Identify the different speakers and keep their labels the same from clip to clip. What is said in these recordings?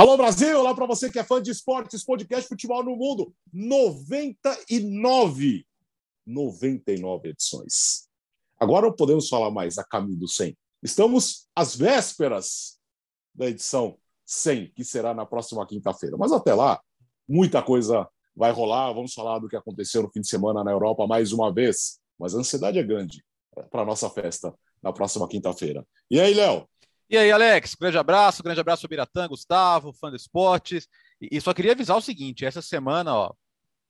Speaker 1: Alô Brasil, olá para você que é fã de esportes, podcast Futebol no Mundo, 99, 99 edições. Agora não podemos falar mais a caminho do 100. Estamos às vésperas da edição 100, que será na próxima quinta-feira. Mas até lá, muita coisa vai rolar. Vamos falar do que aconteceu no fim de semana na Europa mais uma vez. Mas a ansiedade é grande para a nossa festa na próxima quinta-feira. E aí, Léo?
Speaker 2: E aí, Alex, grande abraço, grande abraço ao Biratã, Gustavo, fã do esportes. E, só queria avisar o seguinte: essa semana, ó,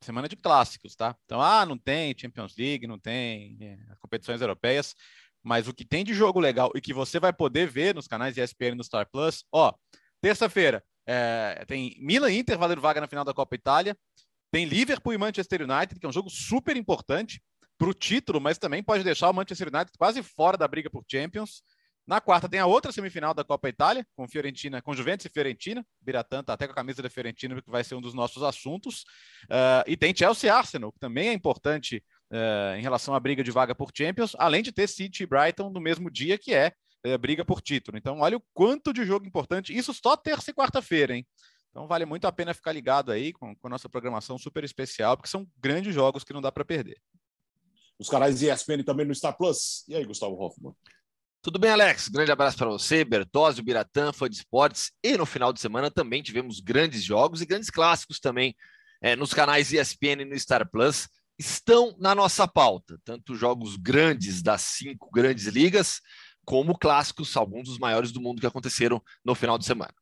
Speaker 2: semana de clássicos, tá? Então, ah, não tem Champions League, não tem é, competições europeias, mas o que tem de jogo legal e que você vai poder ver nos canais ESPN no Star Plus, ó, terça-feira é, tem Milan Inter valendo vaga na final da Copa Itália, tem Liverpool e Manchester United, que é um jogo super importante para o título, mas também pode deixar o Manchester United quase fora da briga por Champions. Na quarta tem a outra semifinal da Copa Itália, com Fiorentina, com Juventus e Fiorentina. Biratã tá até com a camisa da Fiorentina, que vai ser um dos nossos assuntos. Uh, e tem Chelsea Arsenal, que também é importante uh, em relação à briga de vaga por Champions, além de ter City e Brighton no mesmo dia, que é uh, briga por título. Então, olha o quanto de jogo importante. Isso só terça e quarta-feira, hein? Então, vale muito a pena ficar ligado aí com, com a nossa programação super especial, porque são grandes jogos que não dá para perder.
Speaker 1: Os canais ESPN também no Star Plus. E aí, Gustavo Hoffman?
Speaker 3: Tudo bem, Alex? Grande abraço para você, Bertozzi, Biratã, fã de esportes. E no final de semana também tivemos grandes jogos e grandes clássicos também é, nos canais ESPN e no Star Plus. Estão na nossa pauta, tanto jogos grandes das cinco grandes ligas, como clássicos, alguns dos maiores do mundo que aconteceram no final de semana.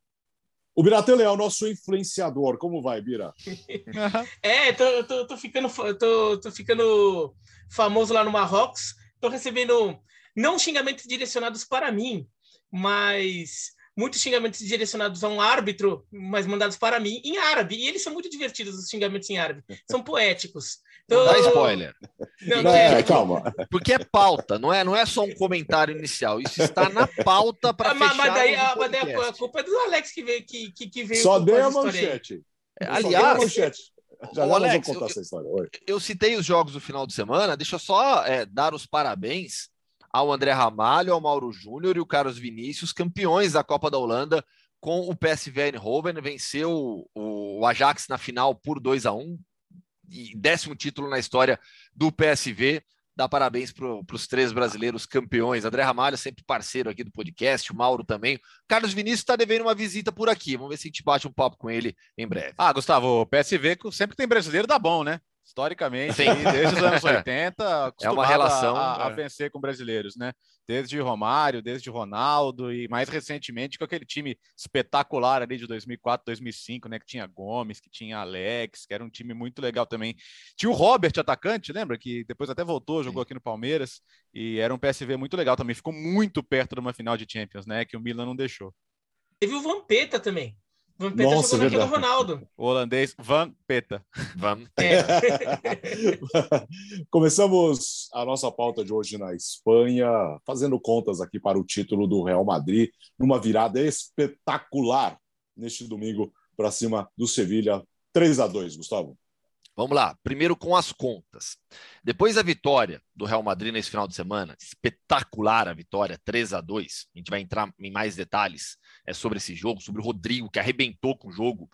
Speaker 1: O Biratã é o nosso influenciador. Como vai, Bira?
Speaker 4: é, tô, tô, tô, ficando, tô, tô ficando famoso lá no Marrocos. Tô recebendo não xingamentos direcionados para mim, mas muitos xingamentos direcionados a um árbitro, mas mandados para mim em árabe. E eles são muito divertidos, os xingamentos em árabe. São poéticos.
Speaker 3: Então... Dá spoiler. Não, não é, calma. Porque é pauta, não é, não é só um comentário inicial. Isso está na pauta para fechar.
Speaker 4: Mas daí, a, mas daí a, culpa é do Alex que veio. Que, que, que veio
Speaker 1: só dê a manchete.
Speaker 3: Aliás, a manchete. Já, já Alex, contar eu, essa história. Oi. Eu citei os jogos do final de semana. Deixa eu só é, dar os parabéns ao André Ramalho, ao Mauro Júnior e o Carlos Vinícius, campeões da Copa da Holanda com o PSV Eindhoven, venceu o Ajax na final por 2 a 1 e décimo título na história do PSV. Dá parabéns para os três brasileiros campeões. André Ramalho, sempre parceiro aqui do podcast, o Mauro também. Carlos Vinícius está devendo uma visita por aqui. Vamos ver se a gente bate um papo com ele em breve.
Speaker 2: Ah, Gustavo, o PSV sempre que tem brasileiro dá bom, né? Historicamente, desde os anos 80,
Speaker 3: é uma relação
Speaker 2: a, a, é. vencer com brasileiros, né? Desde Romário, desde Ronaldo e mais recentemente com aquele time espetacular ali de 2004, 2005, né? Que tinha Gomes, que tinha Alex, que era um time muito legal também. Tinha o Robert, atacante, lembra? Que depois até voltou, jogou Sim. aqui no Palmeiras e era um PSV muito legal também. Ficou muito perto de uma final de Champions, né? Que o Milan não deixou.
Speaker 4: Teve o Vampeta também. Vampeta Nossa, jogou naquele Ronaldo.
Speaker 2: O holandês Vampeta.
Speaker 3: Van. É.
Speaker 1: Começamos a nossa pauta de hoje na Espanha, fazendo contas aqui para o título do Real Madrid, numa virada espetacular neste domingo para cima do Sevilha. 3 a 2 Gustavo.
Speaker 3: Vamos lá, primeiro com as contas. Depois da vitória do Real Madrid nesse final de semana, espetacular a vitória, 3 a 2 a gente vai entrar em mais detalhes é, sobre esse jogo, sobre o Rodrigo, que arrebentou com o jogo.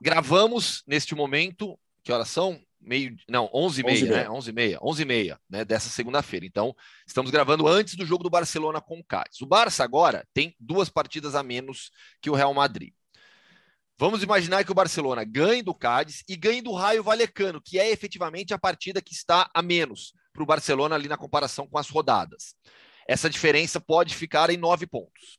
Speaker 3: Gravamos neste momento, que horas são? Meio, não, 11 e meia, né? 11 e meia, 11 e meia, né? Dessa segunda-feira. Então, estamos gravando antes do jogo do Barcelona com o Cádiz. O Barça agora tem duas partidas a menos que o Real Madrid. Vamos imaginar que o Barcelona ganhe do Cádiz e ganhe do Raio Valecano, que é efetivamente a partida que está a menos para o Barcelona ali na comparação com as rodadas. Essa diferença pode ficar em nove pontos.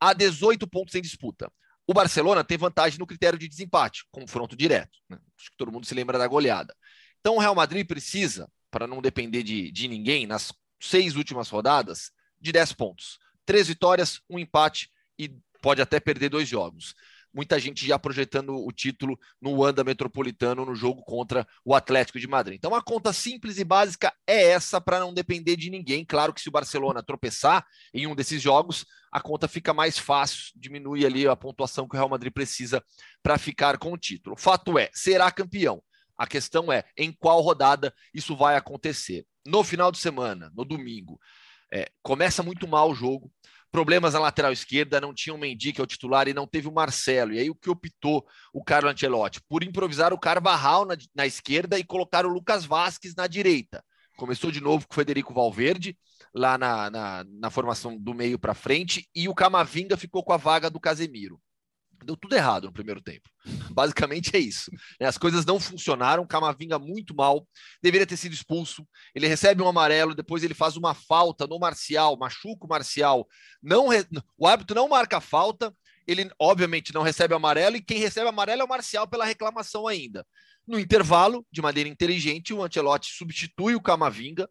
Speaker 3: Há 18 pontos em disputa. O Barcelona tem vantagem no critério de desempate, confronto direto. Né? Acho que todo mundo se lembra da goleada. Então o Real Madrid precisa, para não depender de, de ninguém, nas seis últimas rodadas, de 10 pontos. Três vitórias, um empate e pode até perder dois jogos muita gente já projetando o título no Wanda Metropolitano no jogo contra o Atlético de Madrid. Então a conta simples e básica é essa para não depender de ninguém. Claro que se o Barcelona tropeçar em um desses jogos, a conta fica mais fácil, diminui ali a pontuação que o Real Madrid precisa para ficar com o título. Fato é, será campeão. A questão é em qual rodada isso vai acontecer. No final de semana, no domingo, é, começa muito mal o jogo problemas na lateral esquerda, não tinha o Mendy, que é o titular, e não teve o Marcelo. E aí o que optou o Carlo Ancelotti? Por improvisar o Carvajal na, na esquerda e colocar o Lucas Vasquez na direita. Começou de novo com o Federico Valverde, lá na, na, na formação do meio para frente, e o Camavinga ficou com a vaga do Casemiro. Deu tudo errado no primeiro tempo. Basicamente é isso. Né? As coisas não funcionaram. Camavinga muito mal. Deveria ter sido expulso. Ele recebe um amarelo, depois ele faz uma falta no Marcial, machuca o Marcial. Não re... O árbitro não marca a falta. Ele, obviamente, não recebe amarelo. E quem recebe amarelo é o Marcial pela reclamação ainda. No intervalo, de maneira inteligente, o Ancelotti substitui o Camavinga,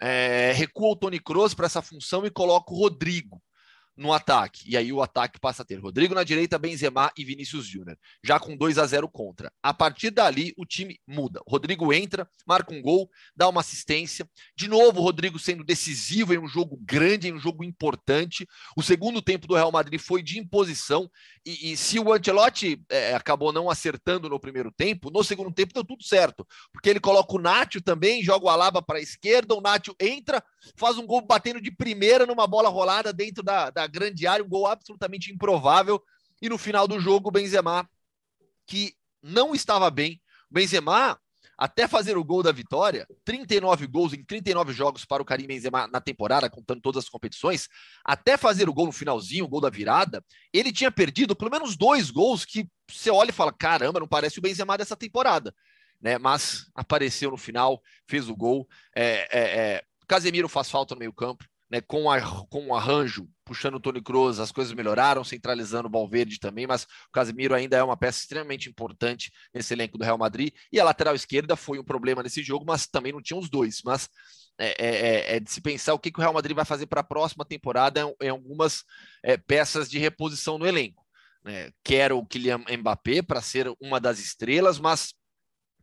Speaker 3: é, recua o Tony Kroos para essa função e coloca o Rodrigo no ataque. E aí o ataque passa a ter Rodrigo na direita, Benzema e Vinícius Júnior, já com 2 a 0 contra. A partir dali, o time muda. Rodrigo entra, marca um gol, dá uma assistência. De novo, o Rodrigo sendo decisivo em um jogo grande, em um jogo importante. O segundo tempo do Real Madrid foi de imposição. E, e se o Ancelotti é, acabou não acertando no primeiro tempo, no segundo tempo deu tudo certo. Porque ele coloca o Nacho também, joga o Alaba para a esquerda, o Nacho entra, faz um gol batendo de primeira numa bola rolada dentro da, da grande área, um gol absolutamente improvável. E no final do jogo, o Benzema, que não estava bem. O Benzema, até fazer o gol da vitória, 39 gols em 39 jogos para o Karim Benzema na temporada, contando todas as competições, até fazer o gol no finalzinho, o gol da virada, ele tinha perdido pelo menos dois gols que você olha e fala, caramba, não parece o Benzema dessa temporada. Né, mas apareceu no final, fez o gol. É, é, é, Casemiro faz falta no meio campo, né, com, a, com um arranjo, puxando o Tony Kroos, as coisas melhoraram, centralizando o Valverde também, mas o Casemiro ainda é uma peça extremamente importante nesse elenco do Real Madrid, e a lateral esquerda foi um problema nesse jogo, mas também não tinha os dois, mas é, é, é, é de se pensar o que, que, o Real Madrid vai fazer para a próxima temporada em, algumas é, peças de reposição no elenco. Né? Quero o Kylian Mbappé para ser uma das estrelas, mas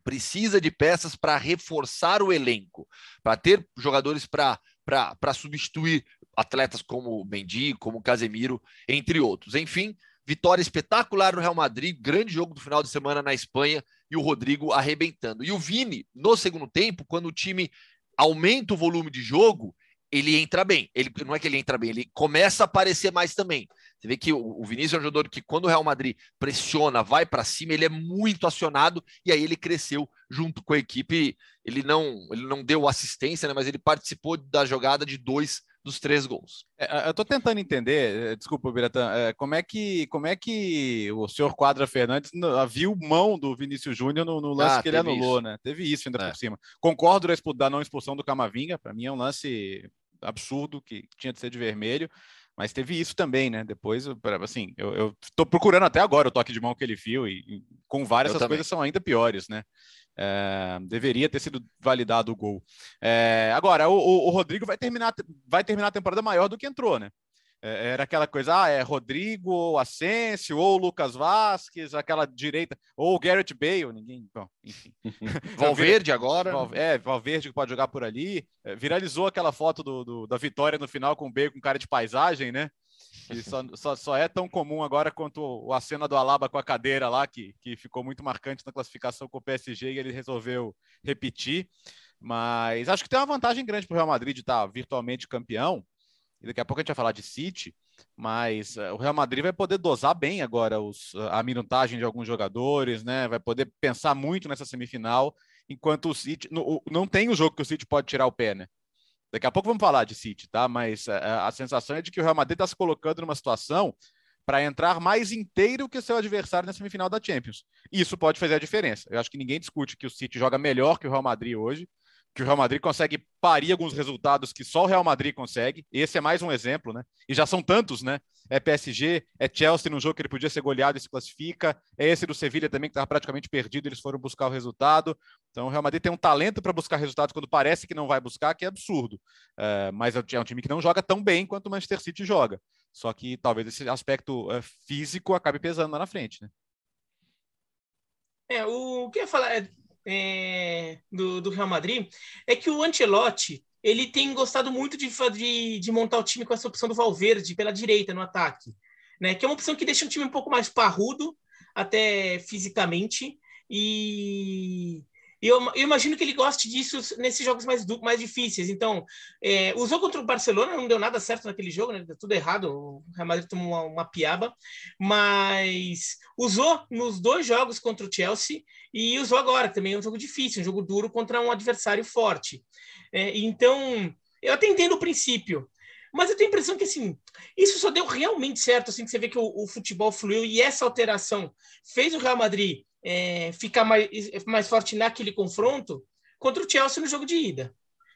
Speaker 3: precisa de peças para reforçar o elenco, para ter jogadores para substituir atletas como Mendy, como Casemiro, entre outros. Enfim, vitória espetacular no Real Madrid, grande jogo do final de semana na Espanha e o Rodrigo arrebentando. E o Vini, no segundo tempo, quando o time aumenta o volume de jogo, ele entra bem. Ele não é que ele entra bem, ele começa a aparecer mais também. Você vê que o, Vinícius é um jogador que, quando o Real Madrid pressiona, vai para cima, ele é muito acionado e aí ele cresceu junto com a equipe. Ele não, ele não deu assistência, né, mas ele participou da jogada de dois dos três gols.
Speaker 2: É, eu estou tentando entender, é, desculpa, Biratã, é, como é que como é que o senhor Quadra Fernandes viu mão do Vinícius Júnior no, no, lance ah, que ele anulou, isso. né? Teve isso ainda é. por cima. Concordo da não expulsão do Camavinga, para mim é um lance absurdo que tinha de ser de vermelho. Mas teve isso também, né? Depois, assim, eu, estou procurando até agora o toque de mão que ele viu e, e com várias as coisas são ainda piores, né? É, deveria ter sido validado o gol. É, agora, o, o, Rodrigo vai terminar, vai terminar a temporada maior do que entrou, né? É, era aquela coisa, ah, é Rodrigo, ou Asensio, ou Lucas Vasquez, aquela direita, ou Garrett Bale, ninguém, bom, enfim.
Speaker 3: Valverde agora.
Speaker 2: É, Valverde que pode jogar por ali. É, viralizou aquela foto do, do, da vitória no final com o Bale com cara de paisagem, né? E só, só, só, é tão comum agora quanto a cena do Alaba com a cadeira lá, que, que ficou muito marcante na classificação com o PSG e ele resolveu repetir. Mas acho que tem uma vantagem grande para o Real Madrid estar virtualmente campeão, e daqui a pouco a gente vai falar de City, mas uh, o Real Madrid vai poder dosar bem agora os, a minutagem de alguns jogadores, né? Vai poder pensar muito nessa semifinal, enquanto o City no, não tem o jogo que o City pode tirar o pé, né? Daqui a pouco vamos falar de City, tá? Mas uh, a sensação é de que o Real Madrid está se colocando numa situação para entrar mais inteiro que seu adversário na semifinal da Champions. Isso pode fazer a diferença. Eu acho que ninguém discute que o City joga melhor que o Real Madrid hoje que o Real Madrid consegue parir alguns resultados que só o Real Madrid consegue. Esse é mais um exemplo, né? E já são tantos, né? É PSG, é Chelsea num jogo que ele podia ser goleado e se classifica. É esse do Sevilha também, que estava praticamente perdido, eles foram buscar o resultado. Então o Real Madrid tem um talento para buscar resultados quando parece que não vai buscar, que é absurdo. É, mas é, é um time que não joga tão bem quanto o Manchester City joga. Só que talvez esse aspecto é, físico acabe pesando lá na frente, né?
Speaker 4: É, o que eu ia falar é é, do, do, Real Madrid é que o Ancelotti ele tem gostado muito de, de, de, montar o time com essa opção do Valverde pela direita no ataque, né? Que é uma opção que deixa o time um pouco mais parrudo, até fisicamente, e, E eu, eu, imagino que ele goste disso nesses jogos mais, mais difíceis. Então, é, usou contra o Barcelona, não deu nada certo naquele jogo, né? Deu tudo errado. O Real Madrid tomou uma, uma piaba, mas usou nos dois jogos contra o Chelsea e usou agora, também é um jogo difícil, um jogo duro contra um adversário forte. É, então, eu até entendo o princípio. Mas eu tenho a impressão que assim, isso só deu realmente certo, assim, que você vê que o, o futebol fluiu e essa alteração fez o Real Madrid é, ficar mais, mais forte naquele confronto contra o Chelsea no jogo de ida.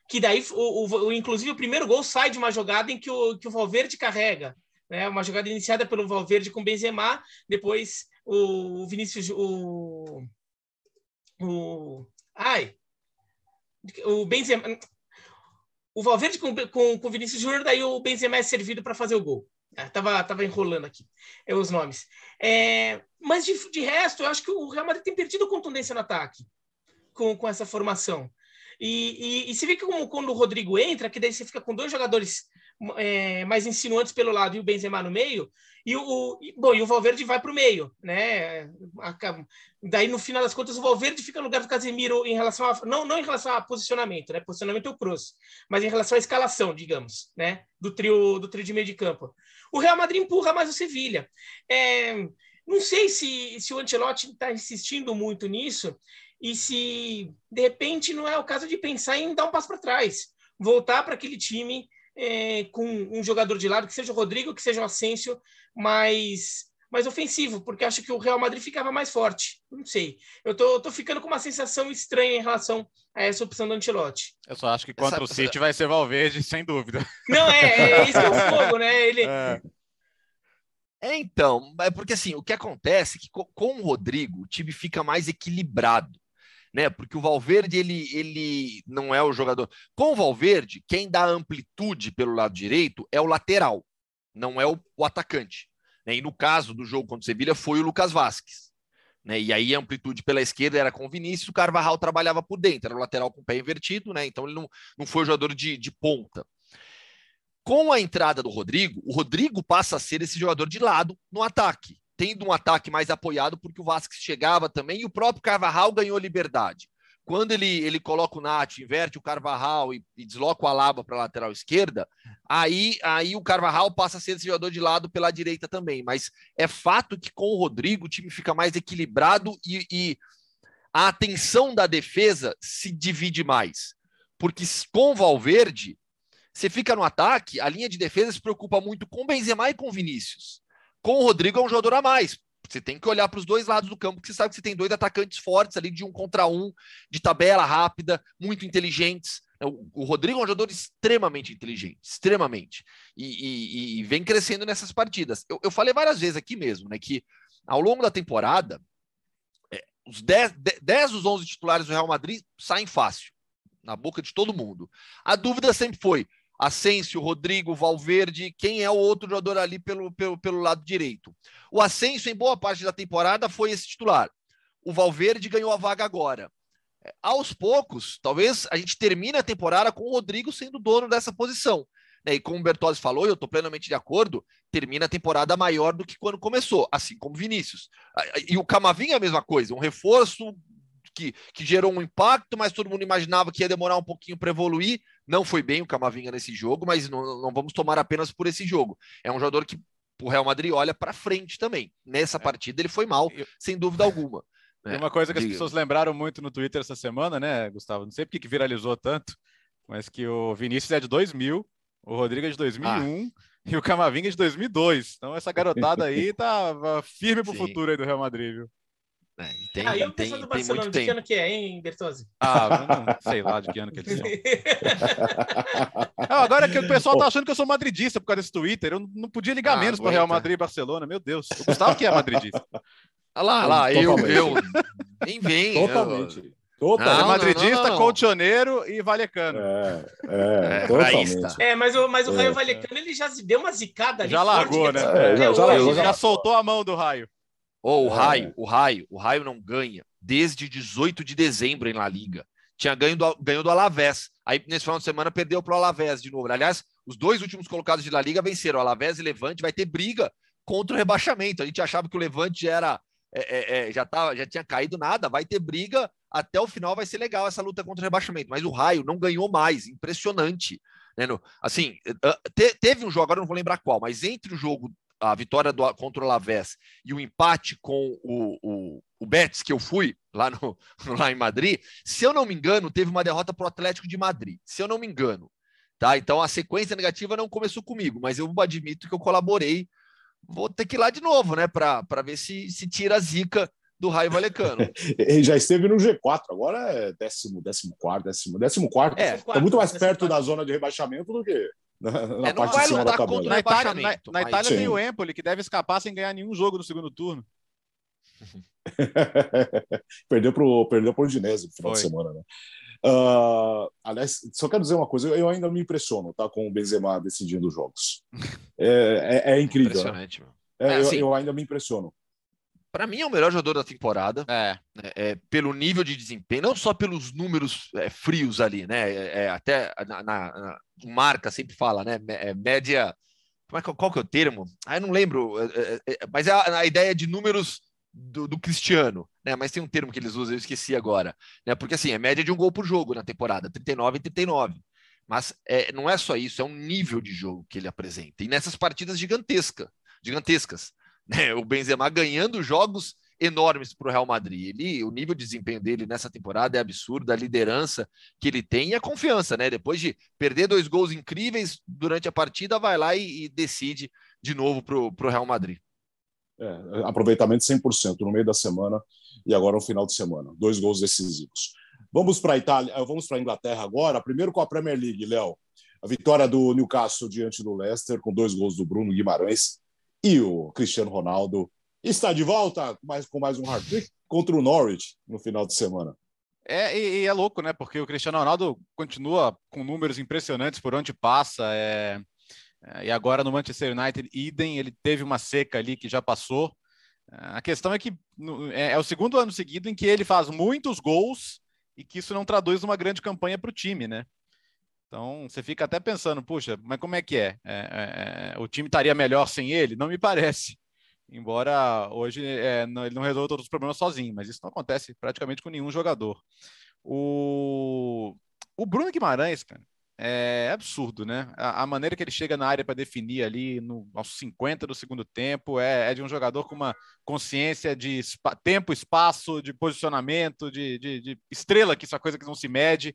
Speaker 4: Que daí, o, o, inclusive, o primeiro gol sai de uma jogada em que o, que o Valverde carrega. Né? Uma jogada iniciada pelo Valverde com Benzema, depois o Vinícius. O, o, ai! O Benzema. O Valverde com, com, com o Vinícius Júnior, daí o Benzema é servido para fazer o gol. É, tava, tava enrolando aqui é, os nomes. É, mas de, de resto, eu acho que o Real Madrid tem perdido contundência no ataque com, com essa formação. E, e, e você vê que como, quando o Rodrigo entra, que daí você fica com dois jogadores é, mais insinuantes pelo lado e o Benzema no meio, e o, e, bom, e o Valverde vai para o meio, né? Daí, no final das contas, o Valverde fica no lugar do Casemiro em relação a. Não, não em relação a posicionamento, né? Posicionamento é o Cruz, mas em relação à escalação, digamos, né? Do trio, do trio de meio de campo. O Real Madrid empurra mais o Sevilha. É, não sei se, se o Ancelotti está insistindo muito nisso e se, de repente, não é o caso de pensar em dar um passo para trás, voltar para aquele time é, com um jogador de lado, que seja o Rodrigo, que seja o Asensio, mais, mais ofensivo, porque acho que o Real Madrid ficava mais forte. Não sei. Eu tô, tô ficando com uma sensação estranha em relação a essa opção do Ancelotti.
Speaker 2: Eu só acho que contra essa, o City essa... vai ser Valverde, sem dúvida.
Speaker 4: Não, é, é isso que é o fogo, né? Ele. É.
Speaker 3: É, então, é porque assim, o que acontece é que com o Rodrigo o time fica mais equilibrado, né? Porque o Valverde ele, ele não é o jogador. Com o Valverde, quem dá amplitude pelo lado direito é o lateral, não é o, o atacante. Né? E no caso do jogo contra o Sevilha foi o Lucas Vasquez. Né? E aí a amplitude pela esquerda era com o Vinícius, o Carvajal trabalhava por dentro, era o lateral com o pé invertido, né? Então ele não, não foi jogador de, de ponta. Com a entrada do Rodrigo, o Rodrigo passa a ser esse jogador de lado no ataque, tendo um ataque mais apoiado, porque o Vasquez chegava também e o próprio Carvajal ganhou liberdade. Quando ele, ele coloca o Nath, inverte o Carvajal e, e desloca o Alaba para a lateral esquerda, aí, aí o Carvajal passa a ser esse jogador de lado pela direita também. Mas é fato que com o Rodrigo o time fica mais equilibrado e, e a atenção da defesa se divide mais. Porque com o Valverde, você fica no ataque, a linha de defesa se preocupa muito com Benzema e com Vinícius. Com o Rodrigo é um jogador a mais. Você tem que olhar para os dois lados do campo, porque você sabe que você tem dois atacantes fortes ali de um contra um, de tabela rápida, muito inteligentes. O, Rodrigo é um jogador extremamente inteligente, extremamente. E, e, e vem crescendo nessas partidas. Eu, eu, falei várias vezes aqui mesmo, né, que ao longo da temporada, é, os 10, 10 dos 11 titulares do Real Madrid saem fácil, na boca de todo mundo. A dúvida sempre foi: Asensio, Rodrigo, Valverde, quem é o outro jogador ali pelo, pelo, pelo lado direito. O Asensio, em boa parte da temporada, foi esse titular. O Valverde ganhou a vaga agora. É, aos poucos, talvez a gente termine a temporada com o Rodrigo sendo dono dessa posição. Né? E como o Bertozzi falou, e eu estou plenamente de acordo, termina a temporada maior do que quando começou, assim como Vinícius. E o Camavinga é a mesma coisa, um reforço que, que gerou um impacto, mas todo mundo imaginava que ia demorar um pouquinho para evoluir. Não foi bem o Camavinga nesse jogo, mas não, não vamos tomar apenas por esse jogo. É um jogador que o Real Madrid olha para frente também. Nessa é. partida ele foi mal, eu... sem dúvida alguma.
Speaker 2: Tem uma coisa que as pessoas lembraram muito no Twitter essa semana, né, Gustavo? Não sei porque que viralizou tanto, mas que o Vinícius é de 2000, o Rodrigo é de 2001 ah. e o Camavinga é de 2002. Então essa garotada aí tá firme pro Sim. futuro aí do Real Madrid, viu?
Speaker 4: É, e tem, ah, e o tem, do Barcelona, de que ano que é, hein, Bertozzi?
Speaker 2: Ah, não sei lá de que ano que eles são. não, agora que o pessoal tá achando que eu sou madridista por causa desse Twitter, eu não podia ligar ah, menos para Real Madrid e Barcelona, meu Deus. O Gustavo que é madridista.
Speaker 3: Olha lá, lá eu, eu, nem vem.
Speaker 1: Totalmente. Totalmente.
Speaker 2: Não, madridista, não, não, colchoneiro e valecano.
Speaker 1: É, é, é totalmente.
Speaker 4: É, mas o, mas o Raio é, Valecano ele já deu uma zicada ali.
Speaker 2: Já largou, né? É, já, já, já, já soltou a mão do Raio.
Speaker 3: Ou oh, o é. Raio, o Raio, o Raio não ganha desde 18 de dezembro em La Liga. Tinha ganho do, ganhou do Alavés. Aí nesse final de semana perdeu para o Alavés de novo. Aliás, os dois últimos colocados de La Liga venceram. O Alavés e Levante vai ter briga contra o rebaixamento. A gente achava que o Levante era é, é, é, já, tava, já tinha caído nada, vai ter briga até o final vai ser legal essa luta contra o rebaixamento. Mas o Raio não ganhou mais, impressionante. Né? No, assim, te, teve um jogo, agora não vou lembrar qual, mas entre o jogo, a vitória do, contra o Lavés e o empate com o, o, o Betis, que eu fui lá, no, lá em Madrid, se eu não me engano, teve uma derrota para o Atlético de Madrid. Se eu não me engano. Tá? Então a sequência negativa não começou comigo, mas eu admito que eu colaborei. Vou ter que ir lá de novo, né? Para ver se, se tira a zica do Raio Valecano.
Speaker 1: Ele já esteve no G4, agora é décimo, décimo quarto, décimo, décimo quarto. É, é muito mais perto da zona de rebaixamento do que na, na é, parte de cima da tabela.
Speaker 2: Na Itália, na, na Itália tem o Empoli, que deve escapar sem ganhar nenhum jogo no segundo turno.
Speaker 1: perdeu para o perdeu pro Udinese no final Foi. de semana, né? Uh, aliás, só quero dizer uma coisa, eu ainda me impressiono tá, com o Benzema decidindo os jogos. É, é, é incrível. Né? Impressionante, né? é, assim, eu, eu, ainda me impressiono.
Speaker 3: Para mim é o melhor jogador da temporada. É. Né, é. pelo nível de desempenho, não só pelos números é, frios ali, né? É, é até na, na, na, marca sempre fala, né? média. Como é, qual que é o termo? Ah, eu não lembro. mas é a, a ideia de números do, do, Cristiano, né? Mas tem um termo que eles usam, eu esqueci agora, né? Porque assim, é média de um gol por jogo na temporada, 39 e 39. Mas é, não é só isso, é um nível de jogo que ele apresenta. E nessas partidas gigantesca, gigantescas, né? O Benzema ganhando jogos enormes para o Real Madrid. Ele, o nível de desempenho dele nessa temporada é absurdo, a liderança que ele tem e a confiança, né? Depois de perder dois gols incríveis durante a partida, vai lá e, e decide de novo para o Real Madrid.
Speaker 1: É, aproveitamento 100% no meio da semana e agora no final de semana. Dois gols decisivos. Vamos para a Itália, eh, vamos para a Inglaterra agora. Primeiro com a Premier League, Léo. A vitória do Newcastle diante do Leicester, com dois gols do Bruno Guimarães. E o Cristiano Ronaldo está de volta mais, com mais um hard-trick contra o Norwich no final de semana.
Speaker 2: É, e, e, é louco, né? Porque o Cristiano Ronaldo continua com números impressionantes por onde passa. É... É, e agora no Manchester United, idem, ele teve uma seca ali que já passou. É, a questão é que é, é o segundo ano seguido em que ele faz muitos gols e que isso não traduz uma grande campanha para o time, né? Então você fica até pensando, puxa, mas como é que é? é, é o time estaria melhor sem ele? Não me parece. Embora hoje é, não, ele não resolva todos os problemas sozinho, mas isso não acontece praticamente com nenhum jogador. O, o Bruno Guimarães, cara, é absurdo, né? A, a, maneira que ele chega na área para definir ali no, aos 50 do segundo tempo é, é, de um jogador com uma consciência de tempo, espaço, de posicionamento, de, de, de, estrela, que isso é coisa que não se mede.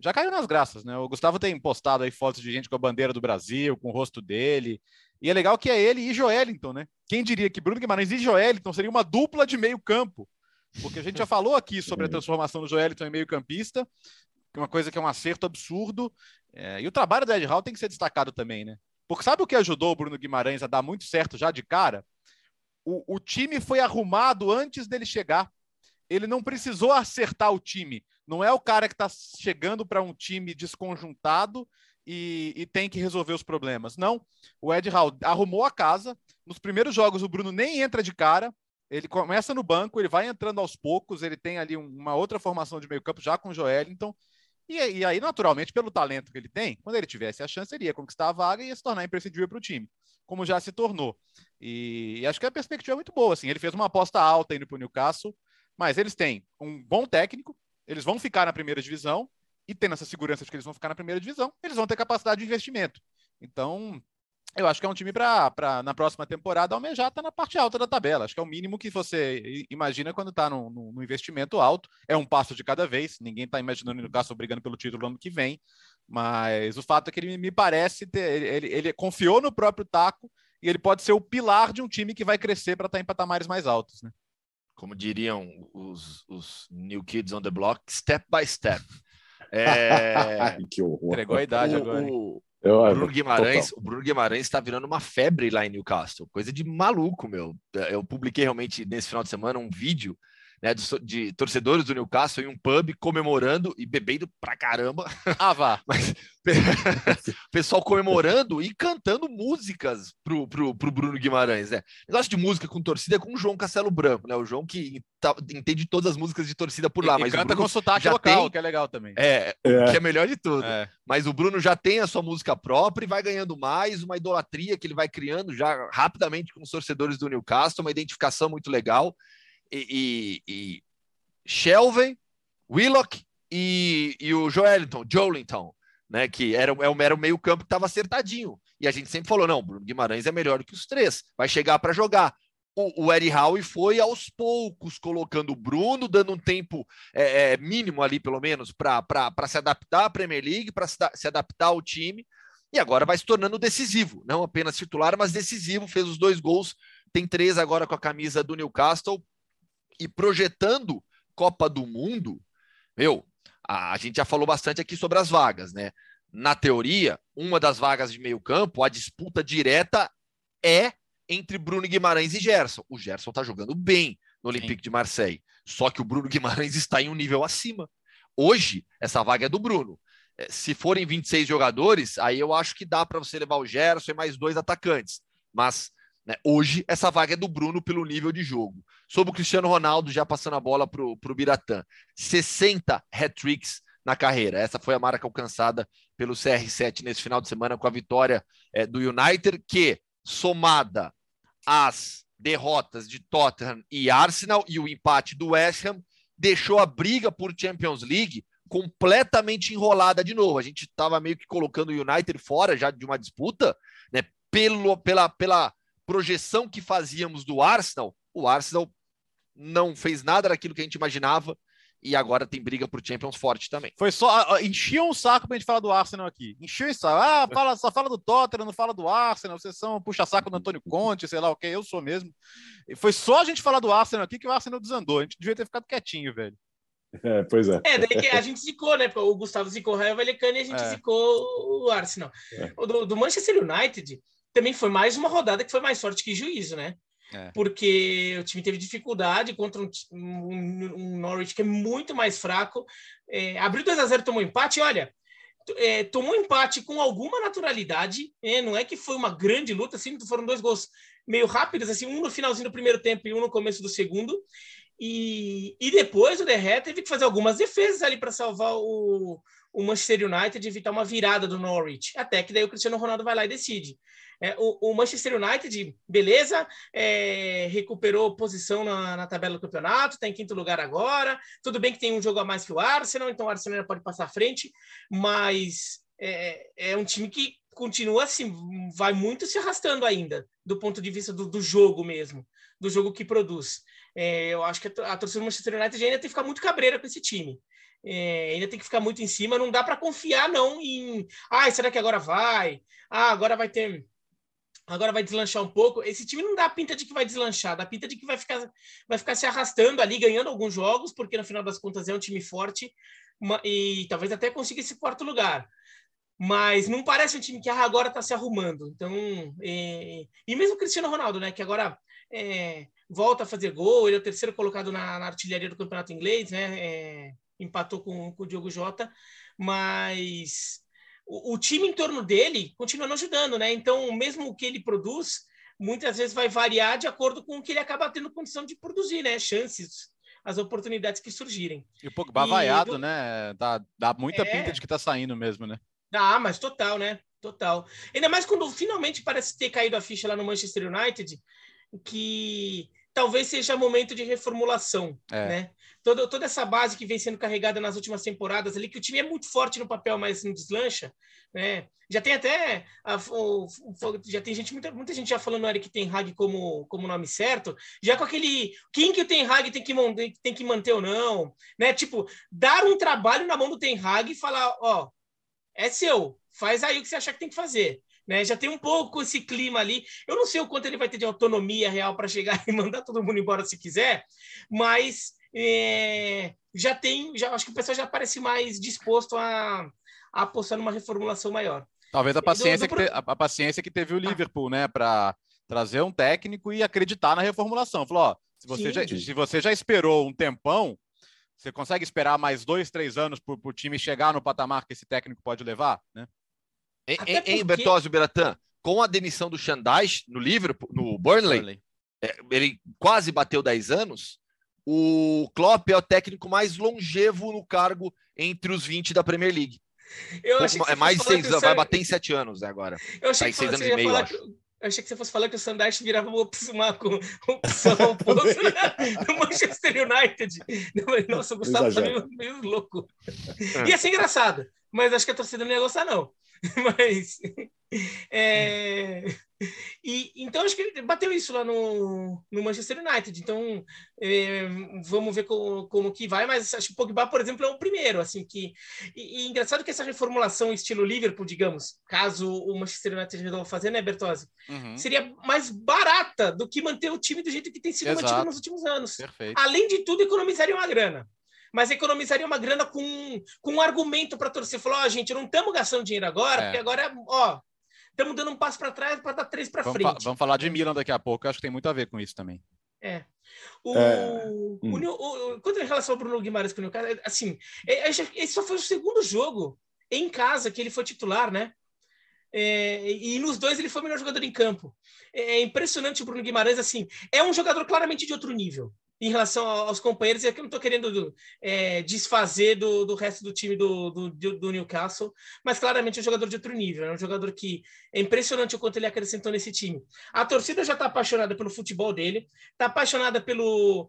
Speaker 2: Já caiu nas graças, né? O Gustavo tem postado aí fotos de gente com a bandeira do Brasil, com o rosto dele. E é legal que é ele e Joelinton, né? Quem diria que Bruno Guimarães e Joelinton seria uma dupla de meio campo? Porque a gente já falou aqui sobre a transformação do Joelinton em meio campista, é uma coisa que é um acerto absurdo. É, e o trabalho do Ed Hall tem que ser destacado também, né? Porque sabe o que ajudou o Bruno Guimarães a dar muito certo já de cara? O, o time foi arrumado antes dele chegar. Ele não precisou acertar o time. Não é o cara que está chegando para um time desconjuntado e, e, tem que resolver os problemas. Não. O Ed Hall arrumou a casa. Nos primeiros jogos, o Bruno nem entra de cara. Ele começa no banco, ele vai entrando aos poucos. Ele tem ali uma outra formação de meio-campo já com o Joelinton. E, e, aí, naturalmente, pelo talento que ele tem, quando ele tivesse a chance, ele ia conquistar a vaga e ia se tornar imprescindível para o time, como já se tornou. E, e, acho que a perspectiva é muito boa. Assim, ele fez uma aposta alta indo para o Newcastle, mas eles têm um bom técnico, eles vão ficar na primeira divisão, e tendo essa segurança de que eles vão ficar na primeira divisão, eles vão ter capacidade de investimento. Então, eu acho que é um time para, na próxima temporada, almejar estar tá na parte alta da tabela. Acho que é o mínimo que você imagina quando está no, investimento alto. É um passo de cada vez. Ninguém está imaginando o Newcastle brigando pelo título no ano que vem. Mas o fato é que ele me parece ter. Ele, ele, ele confiou no próprio taco e ele pode ser o pilar de um time que vai crescer para estar tá em patamares mais altos. Né?
Speaker 3: Como diriam os, os New Kids on the Block, step by step. É...
Speaker 2: que horror. Entregou a idade o, agora.
Speaker 3: O, eu, o Bruno Guimarães, o Bruno Guimarães está virando uma febre lá em Newcastle, coisa de maluco, meu. Eu publiquei realmente nesse final de semana um vídeo né, de, de, torcedores do Newcastle em um pub comemorando e bebendo pra caramba.
Speaker 2: Ah, vá!
Speaker 3: Mas pessoal comemorando e cantando músicas pro, pro, pro Bruno Guimarães, né? Negócio de música com torcida é com o João Castelo Branco, né? O João que tá, entende todas as músicas de torcida por lá.
Speaker 2: E,
Speaker 3: mas
Speaker 2: e canta com sotaque local, tem, que é legal também.
Speaker 3: É, é. que é melhor de tudo. É. Mas o Bruno já tem a sua música própria e vai ganhando mais, uma idolatria que ele vai criando já rapidamente com os torcedores do Newcastle, uma identificação muito legal e, e, e Shelvey, Willock e, e o Joelinton, Joelinton, né? Que era, é era o meio campo que estava acertadinho. E a gente sempre falou: não, Bruno Guimarães é melhor que os três, vai chegar para jogar. O, o Eddie Howe foi aos poucos colocando o Bruno, dando um tempo é, é, mínimo ali, pelo menos, para se adaptar à Premier League, para se, se adaptar ao time. E agora vai se tornando decisivo, não apenas titular, mas decisivo. Fez os dois gols, tem três agora com a camisa do Newcastle. E projetando Copa do Mundo, meu, a, a gente já falou bastante aqui sobre as vagas, né? Na teoria, uma das vagas de meio campo, a disputa direta é entre Bruno Guimarães e Gerson. O Gerson está jogando bem no Olympique Sim. de Marseille, só que o Bruno Guimarães está em um nível acima. Hoje, essa vaga é do Bruno. É, se forem 26 jogadores, aí eu acho que dá para você levar o Gerson e mais dois atacantes. Mas né, hoje, essa vaga é do Bruno pelo nível de jogo. Sobre o Cristiano Ronaldo, já passando a bola para o Biratã. 60 hat-tricks na carreira. Essa foi a marca alcançada pelo CR7 nesse final de semana com a vitória é, do United, que somada às derrotas de Tottenham e Arsenal e o empate do West Ham, deixou a briga por Champions League completamente enrolada de novo. A gente estava meio que colocando o United fora já de uma disputa, né? Pelo, pela, pela projeção que fazíamos do Arsenal, o Arsenal não fez nada daquilo que a gente imaginava e agora tem briga pro Champions forte também.
Speaker 2: Foi só. Enchiam um saco pra gente falar do Arsenal aqui. Enchiam o saco. Ah, fala, só fala do Tottenham, não fala do Arsenal. Vocês são puxa-saco do Antônio Conte, sei lá o que. Eu sou mesmo. E foi só a gente falar do Arsenal aqui que o Arsenal desandou. A gente devia ter ficado quietinho, velho.
Speaker 1: É, pois é.
Speaker 4: É, daí que a gente zicou, né? O Gustavo zicou o Raio Valecano e a gente é. zicou o Arsenal. É. O do, do Manchester United também foi mais uma rodada que foi mais forte que juízo, né? É. Porque o time teve dificuldade contra um, um, um Norwich que é muito mais fraco. É, abriu 2 a 0 tomou empate. Olha, é, tomou empate com alguma naturalidade. É, não é que foi uma grande luta, assim, foram dois gols meio rápidos, assim, um no finalzinho do primeiro tempo e um no começo do segundo. E, e depois o Derré teve que fazer algumas defesas ali para salvar o, o Manchester United e evitar uma virada do Norwich. Até que daí o Cristiano Ronaldo vai lá e decide. É, o, o, Manchester United, beleza, é, recuperou posição na, na, tabela do campeonato, está em quinto lugar agora. Tudo bem que tem um jogo a mais que o Arsenal, então o Arsenal pode passar à frente, mas é, é um time que continua assim, vai muito se arrastando ainda, do ponto de vista do, do jogo mesmo, do jogo que produz. É, eu acho que a, a torcida do Manchester United ainda tem que ficar muito cabreira com esse time. É, ainda tem que ficar muito em cima, não dá para confiar não em, ah, será que agora vai? Ah, agora vai ter agora vai deslanchar um pouco. Esse time não dá pinta de que vai deslanchar, dá pinta de que vai ficar, vai ficar se arrastando ali, ganhando alguns jogos, porque no final das contas é um time forte uma, e talvez até consiga esse quarto lugar. Mas não parece um time que ah, agora está se arrumando. Então, é, e mesmo o Cristiano Ronaldo, né, que agora é, volta a fazer gol, ele é o terceiro colocado na, na artilharia do campeonato inglês, né, é, empatou com, com o Diogo Jota, mas o, o, time em torno dele continua não ajudando, né? Então, mesmo o que ele produz, muitas vezes vai variar de acordo com o que ele acaba tendo condição de produzir, né? Chances, as oportunidades que surgirem.
Speaker 2: E o Pogba e, vaiado, do... né? Dá, dá muita é... pinta de que tá saindo mesmo, né?
Speaker 4: Dá, mas total, né? Total. Ainda mais quando finalmente parece ter caído a ficha lá no Manchester United, que talvez seja momento de reformulação, é. né? Toda, toda essa base que vem sendo carregada nas últimas temporadas ali, que o time é muito forte no papel, mas não deslancha, né? Já tem até a, o, já tem gente muita, muita gente já falando Eric Ten Hag como como nome certo, já com aquele quem que o Ten Hag tem que tem que manter ou não, né? Tipo, dar um trabalho na mão do Ten Hag e falar, ó, é seu, faz aí o que você achar que tem que fazer. Né? Já tem um pouco esse clima ali. Eu não sei o quanto ele vai ter de autonomia real para chegar e mandar todo mundo embora se quiser, mas é, já tem, já acho que o pessoal já parece mais disposto a, a apostar numa reformulação maior.
Speaker 2: Talvez a paciência, do, do... Que, te, a, a, paciência que teve o Liverpool, ah. né, para trazer um técnico e acreditar na reformulação. Falou, ó, se você, já, se você já esperou um tempão, você consegue esperar mais dois, três anos para o time chegar no patamar que esse técnico pode levar, né?
Speaker 3: Em, porque... em Bertozzi Beratan, com a demissão do Xandais no Liverpool, no Burnley, Burnley. É, ele quase bateu 10 anos. O Klopp é o técnico mais longevo no cargo entre os 20 da Premier League. Eu achei é mais seis anos, vai bater em sete anos né, agora.
Speaker 4: Eu achei tá que seis anos e meio, acho. Que, Eu achei que você fosse falar que o Sandarte virava uma opção, uma opção no Manchester United. Nossa, o Gustavo tá meio, meio louco. É. Ia ser engraçado, mas acho que a torcida não ia gostar, não. Mas. É, e, então, acho que ele bateu isso lá no, no Manchester United. Então, é, vamos ver como, como, que vai. Mas acho que o Pogba, por exemplo, é o primeiro. assim que E, e engraçado que essa reformulação estilo Liverpool, digamos, caso o Manchester United resolva fazer, né, Bertozzi? Uhum. Seria mais barata do que manter o time do jeito que tem sido Exato. mantido nos últimos anos. Perfeito. Além de tudo, economizaria uma grana mas economizaria uma grana com, com um argumento para torcer. Falou, ó, oh, gente, não estamos gastando dinheiro agora, é. porque agora, ó, estamos dando um passo para trás para dar três para frente. Fa
Speaker 2: vamos falar de Milan daqui a pouco, acho que tem muito a ver com isso também.
Speaker 4: É. O, é. o, hum. o, quanto em relação ao Bruno Guimarães com o Newcastle, assim, é, é, esse só foi o segundo jogo em casa que ele foi titular, né? É, e nos dois ele foi o melhor jogador em campo. É impressionante o Bruno Guimarães, assim, é um jogador claramente de outro nível em relação aos companheiros, e aqui eu não estou querendo é, desfazer do, do resto do time do, do, do, Newcastle, mas claramente é um jogador de outro nível, é um jogador que é impressionante o quanto ele acrescentou nesse time. A torcida já está apaixonada pelo futebol dele, está apaixonada pelo,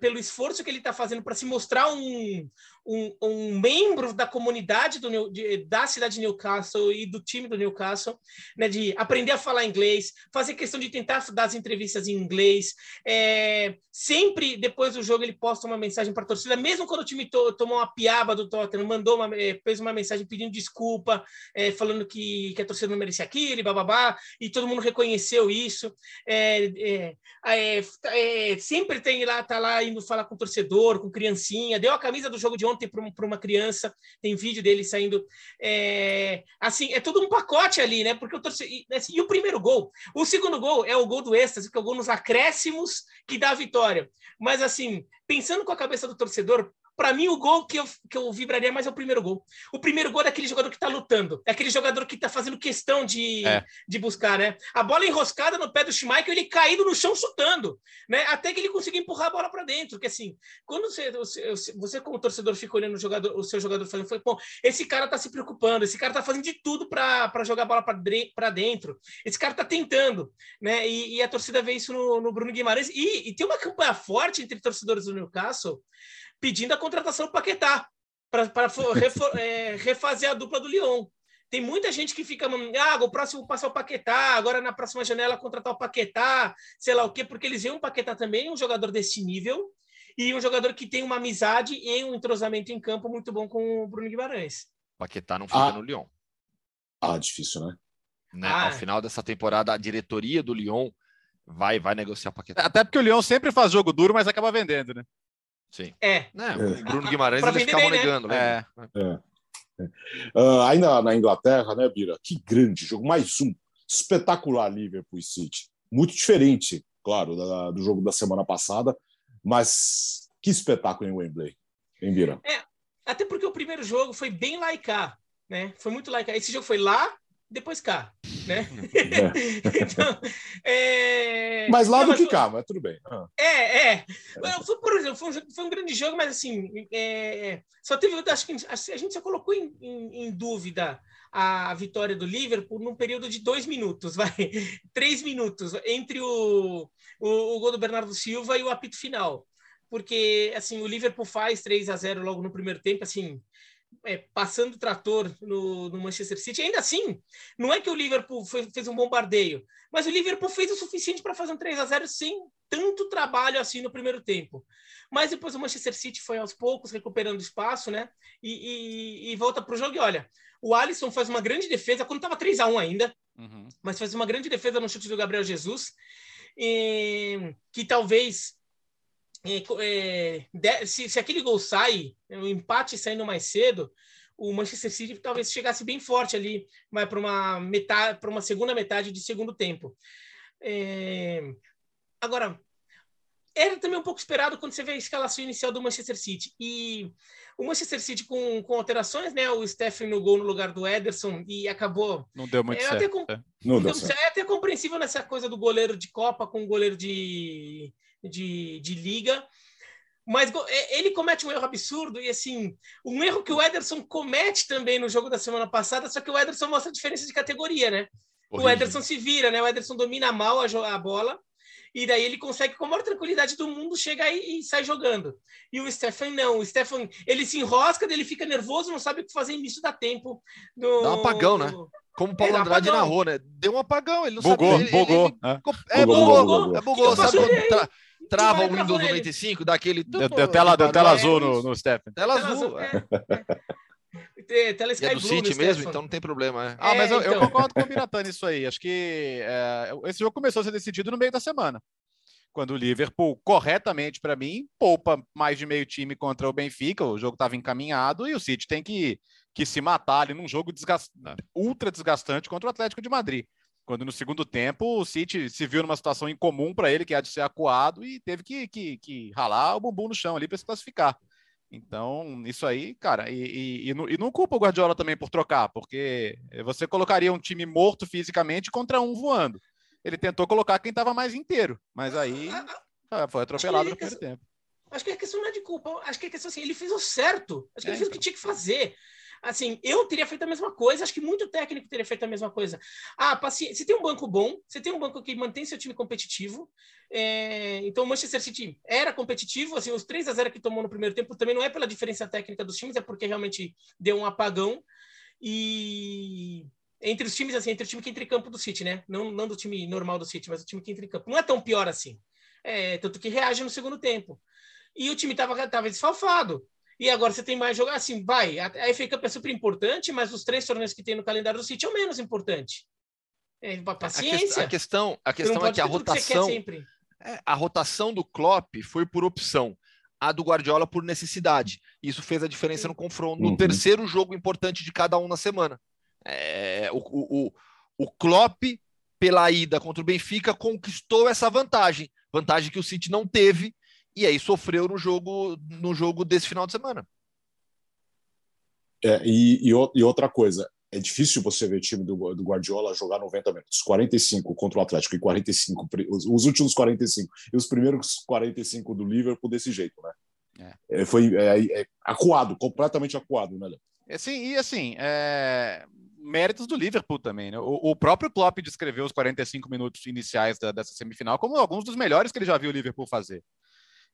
Speaker 4: pelo esforço que ele está fazendo para se mostrar um, um, um, membro da comunidade do, de, da cidade de Newcastle e do time do Newcastle, né, de aprender a falar inglês, fazer questão de tentar dar as entrevistas em inglês. É, sempre depois do jogo ele posta uma mensagem para a torcida, mesmo quando o time to, tomou uma piaba do Tottenham, mandou uma, é, fez uma mensagem pedindo desculpa, é, falando que, que a torcida não merecia aquilo, e bababá, e todo mundo reconheceu isso. É, é, é, sempre tem lá, tá lá indo falar com torcedor, com criancinha, deu a camisa do jogo de ontem para uma criança, tem vídeo dele saindo. É, assim, é tudo um pacote ali, né? Porque o torcedor. E, assim, e o primeiro gol? O segundo gol é o gol do êxtase, que é o gol nos acréscimos que dá a vitória. Mas, assim, pensando com a cabeça do torcedor, para mim, o gol que eu, que eu vibraria mais é o primeiro gol. O primeiro gol é aquele jogador que está lutando, é aquele jogador que está fazendo questão de, é. de buscar, né? A bola enroscada no pé do Schmeichel, ele caído no chão chutando, né? Até que ele conseguiu empurrar a bola para dentro. Que assim, quando você, você, você, como torcedor, fica olhando o, jogador, o seu jogador fazendo, foi, bom, esse cara está se preocupando, esse cara está fazendo de tudo para jogar a bola para dentro, esse cara está tentando, né? E, e, a torcida vê isso no, no Bruno Guimarães. E, e tem uma campanha forte entre torcedores do Newcastle pedindo a contratação do Paquetá para é, refazer a dupla do Lyon. Tem muita gente que fica, ah, o próximo passar o Paquetá, agora na próxima janela contratar o Paquetá, sei lá o quê, porque eles veem um Paquetá também, um jogador desse nível, e um jogador que tem uma amizade e um entrosamento em campo muito bom com o Bruno Guimarães.
Speaker 3: Paquetá não fica ah. no Lyon.
Speaker 1: Ah, difícil, né?
Speaker 3: né? Ah. Ao final dessa temporada, a diretoria do Lyon vai, vai negociar o Paquetá.
Speaker 2: Até porque o Lyon sempre faz jogo duro, mas acaba vendendo, né?
Speaker 3: Sim.
Speaker 4: É.
Speaker 3: Né? O Bruno Guimarães eles ficavam bem, né? negando,
Speaker 1: né? É. é. Uh, ainda na Inglaterra, né, Bira? Que grande jogo, mais um espetacular Liverpool City. Muito diferente, claro, da, do jogo da semana passada, mas que espetáculo em Wembley, hein, Bira?
Speaker 4: É, até porque o primeiro jogo foi bem cá, né? Foi muito cá. Esse jogo foi lá, depois cá, né? É. então,
Speaker 1: é... Mais lá do que cá, mas tudo bem. Ah.
Speaker 4: É, é. Foi, por exemplo, foi um, foi um, grande jogo, mas assim, é... só teve, acho que a gente só colocou em, em, em, dúvida a vitória do Liverpool num período de dois minutos, vai, três minutos entre o, o, o gol do Bernardo Silva e o apito final, porque assim o Liverpool faz 3 a 0 logo no primeiro tempo, assim é, passando o trator no, no, Manchester City. Ainda assim, não é que o Liverpool foi, fez um bombardeio, mas o Liverpool fez o suficiente para fazer um 3 a 0 sem tanto trabalho assim no primeiro tempo. Mas depois o Manchester City foi aos poucos recuperando espaço, né? E, e, e volta para o jogo. E olha, o Alisson faz uma grande defesa quando estava 3 a 1 ainda, uhum. mas faz uma grande defesa no chute do Gabriel Jesus, e, que talvez é, é, se, se, aquele gol sai, o empate saindo mais cedo, o Manchester City talvez chegasse bem forte ali, vai para uma metade, para uma segunda metade de segundo tempo. É, agora, era também um pouco esperado quando você vê a escalação inicial do Manchester City. E o Manchester City com, com alterações, né? O Stephen no gol no lugar do Ederson e acabou.
Speaker 2: Não deu muito é, certo. Até,
Speaker 4: é. Não deu certo. é até compreensível nessa coisa do goleiro de Copa com o goleiro de de, de liga. Mas é, ele comete um erro absurdo e assim, um erro que o Ederson comete também no jogo da semana passada, só que o Ederson mostra a diferença de categoria, né? O Ederson se vira, né? O Ederson domina mal a, a bola e daí ele consegue com a maior tranquilidade do mundo chegar e, e sai jogando. E o Stefan não, o Stefan ele se enrosca, ele fica nervoso, não sabe o que fazer e isso dá tempo.
Speaker 3: No... Dá um apagão, né? Como o Paulo é, Andrade apagão. narrou, né? Deu um apagão, ele não
Speaker 2: bugou,
Speaker 3: sabe. Ele,
Speaker 2: bugou,
Speaker 3: ele, ele, é, bugou, bugou, é bugou, sabe? Tra, trava o Windows 95, dá aquele.
Speaker 2: Deu, deu tela, deu tela azul no, no Stefan.
Speaker 3: Tela, tela azul. É. Tela Sky é do City mesmo, então não tem problema. É.
Speaker 2: Ah, mas eu, então... eu, concordo com o Miratã nisso aí. Acho que é, esse jogo começou a ser decidido no meio da semana quando o Liverpool, corretamente para mim, poupa mais de meio time contra o Benfica, o jogo estava encaminhado e o City tem que, que se matar ali num jogo desgast... ultra desgastante contra o Atlético de Madrid. Quando no segundo tempo o City se viu numa situação incomum para ele, que é de ser acuado, e teve que, que, que ralar o bumbum no chão ali para se classificar. Então, isso aí, cara, e, e, e, não, e não culpa o Guardiola também por trocar, porque você colocaria um time morto fisicamente contra um voando ele tentou colocar quem estava mais inteiro, mas aí foi atropelado no primeiro tempo.
Speaker 4: Acho que a questão não é de culpa, acho que a questão assim, ele fez o certo, acho que é, ele fez então. o que então. tinha que fazer. Assim, eu teria feito a mesma coisa, acho que muito técnico teria feito a mesma coisa. Ah, paciência. Você tem um banco bom, você tem um banco que mantém seu time competitivo. É... Então, o Manchester City era competitivo, assim, os 3 a 0 que tomou no primeiro tempo também não é pela diferença técnica dos times, é porque realmente deu um apagão. E entre os times, assim, entre o time que entra em campo do City, né? Não, não do time normal do City, mas o time que entra em campo. Não é tão pior assim. É, tanto que reage no segundo tempo. E o time tava, tava desfalfado. E agora você tem mais jogar assim, vai. A, a FA Cup é super importante, mas os três torneios que tem no calendário do City é o menos importante. É, paciência.
Speaker 3: A, que, a questão, a questão é que a rotação. Que é, a rotação do Klopp foi por opção a do Guardiola por necessidade. Isso fez a diferença no confronto, no uhum. terceiro jogo importante de cada um na semana. É, o, o, o Klopp, pela ida contra o Benfica, conquistou essa vantagem. Vantagem que o City não teve e aí sofreu no jogo, no jogo desse final de semana.
Speaker 1: É, e, e, e, outra coisa, é difícil você ver o time do, do, Guardiola jogar 90 minutos, 45 contra o Atlético e 45, os, os, últimos 45 e os primeiros 45 do Liverpool desse jeito, né? É. É, foi é, é, acuado, completamente acuado, né, Léo?
Speaker 2: É, sim, e assim, é, méritos do Liverpool também, né? O, o, próprio Klopp descreveu os 45 minutos iniciais da, dessa semifinal como alguns dos melhores que ele já viu o Liverpool fazer.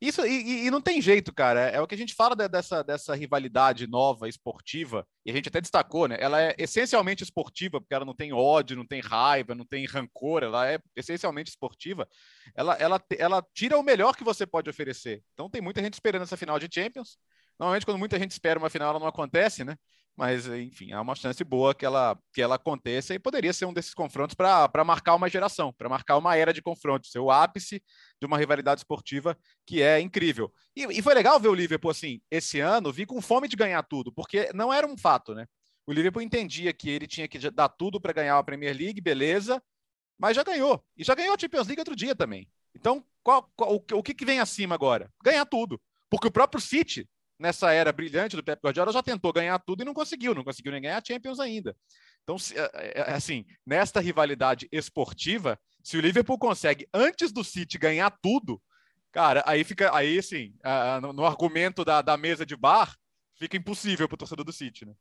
Speaker 2: Isso, e, e, não tem jeito, cara. É, o que a gente fala de, dessa, dessa rivalidade nova, esportiva, e a gente até destacou, né? Ela é essencialmente esportiva, porque ela não tem ódio, não tem raiva, não tem rancor, ela é essencialmente esportiva. Ela, ela, ela tira o melhor que você pode oferecer. Então tem muita gente esperando essa final de Champions. Normalmente, quando muita gente espera uma final, ela não acontece, né? Mas enfim, há uma chance boa que ela, que ela aconteça e poderia ser um desses confrontos para marcar uma geração, para marcar uma era de confrontos, ser o ápice de uma rivalidade esportiva que é incrível. E, e, foi legal ver o Liverpool assim, esse ano, vi com fome de ganhar tudo, porque não era um fato, né? O Liverpool entendia que ele tinha que dar tudo para ganhar a Premier League, beleza, mas já ganhou. E já ganhou a Champions League outro dia também. Então, qual, qual, o, o que, que vem acima agora? Ganhar tudo. Porque o próprio City nessa era brilhante do Pep Guardiola, já tentou ganhar tudo e não conseguiu, não conseguiu nem ganhar a Champions ainda. Então, é, é, é, assim, nesta rivalidade esportiva, se o Liverpool consegue antes do City ganhar tudo, cara, aí fica, aí assim, no, argumento da, da mesa de bar, fica impossível para o torcedor do City, né?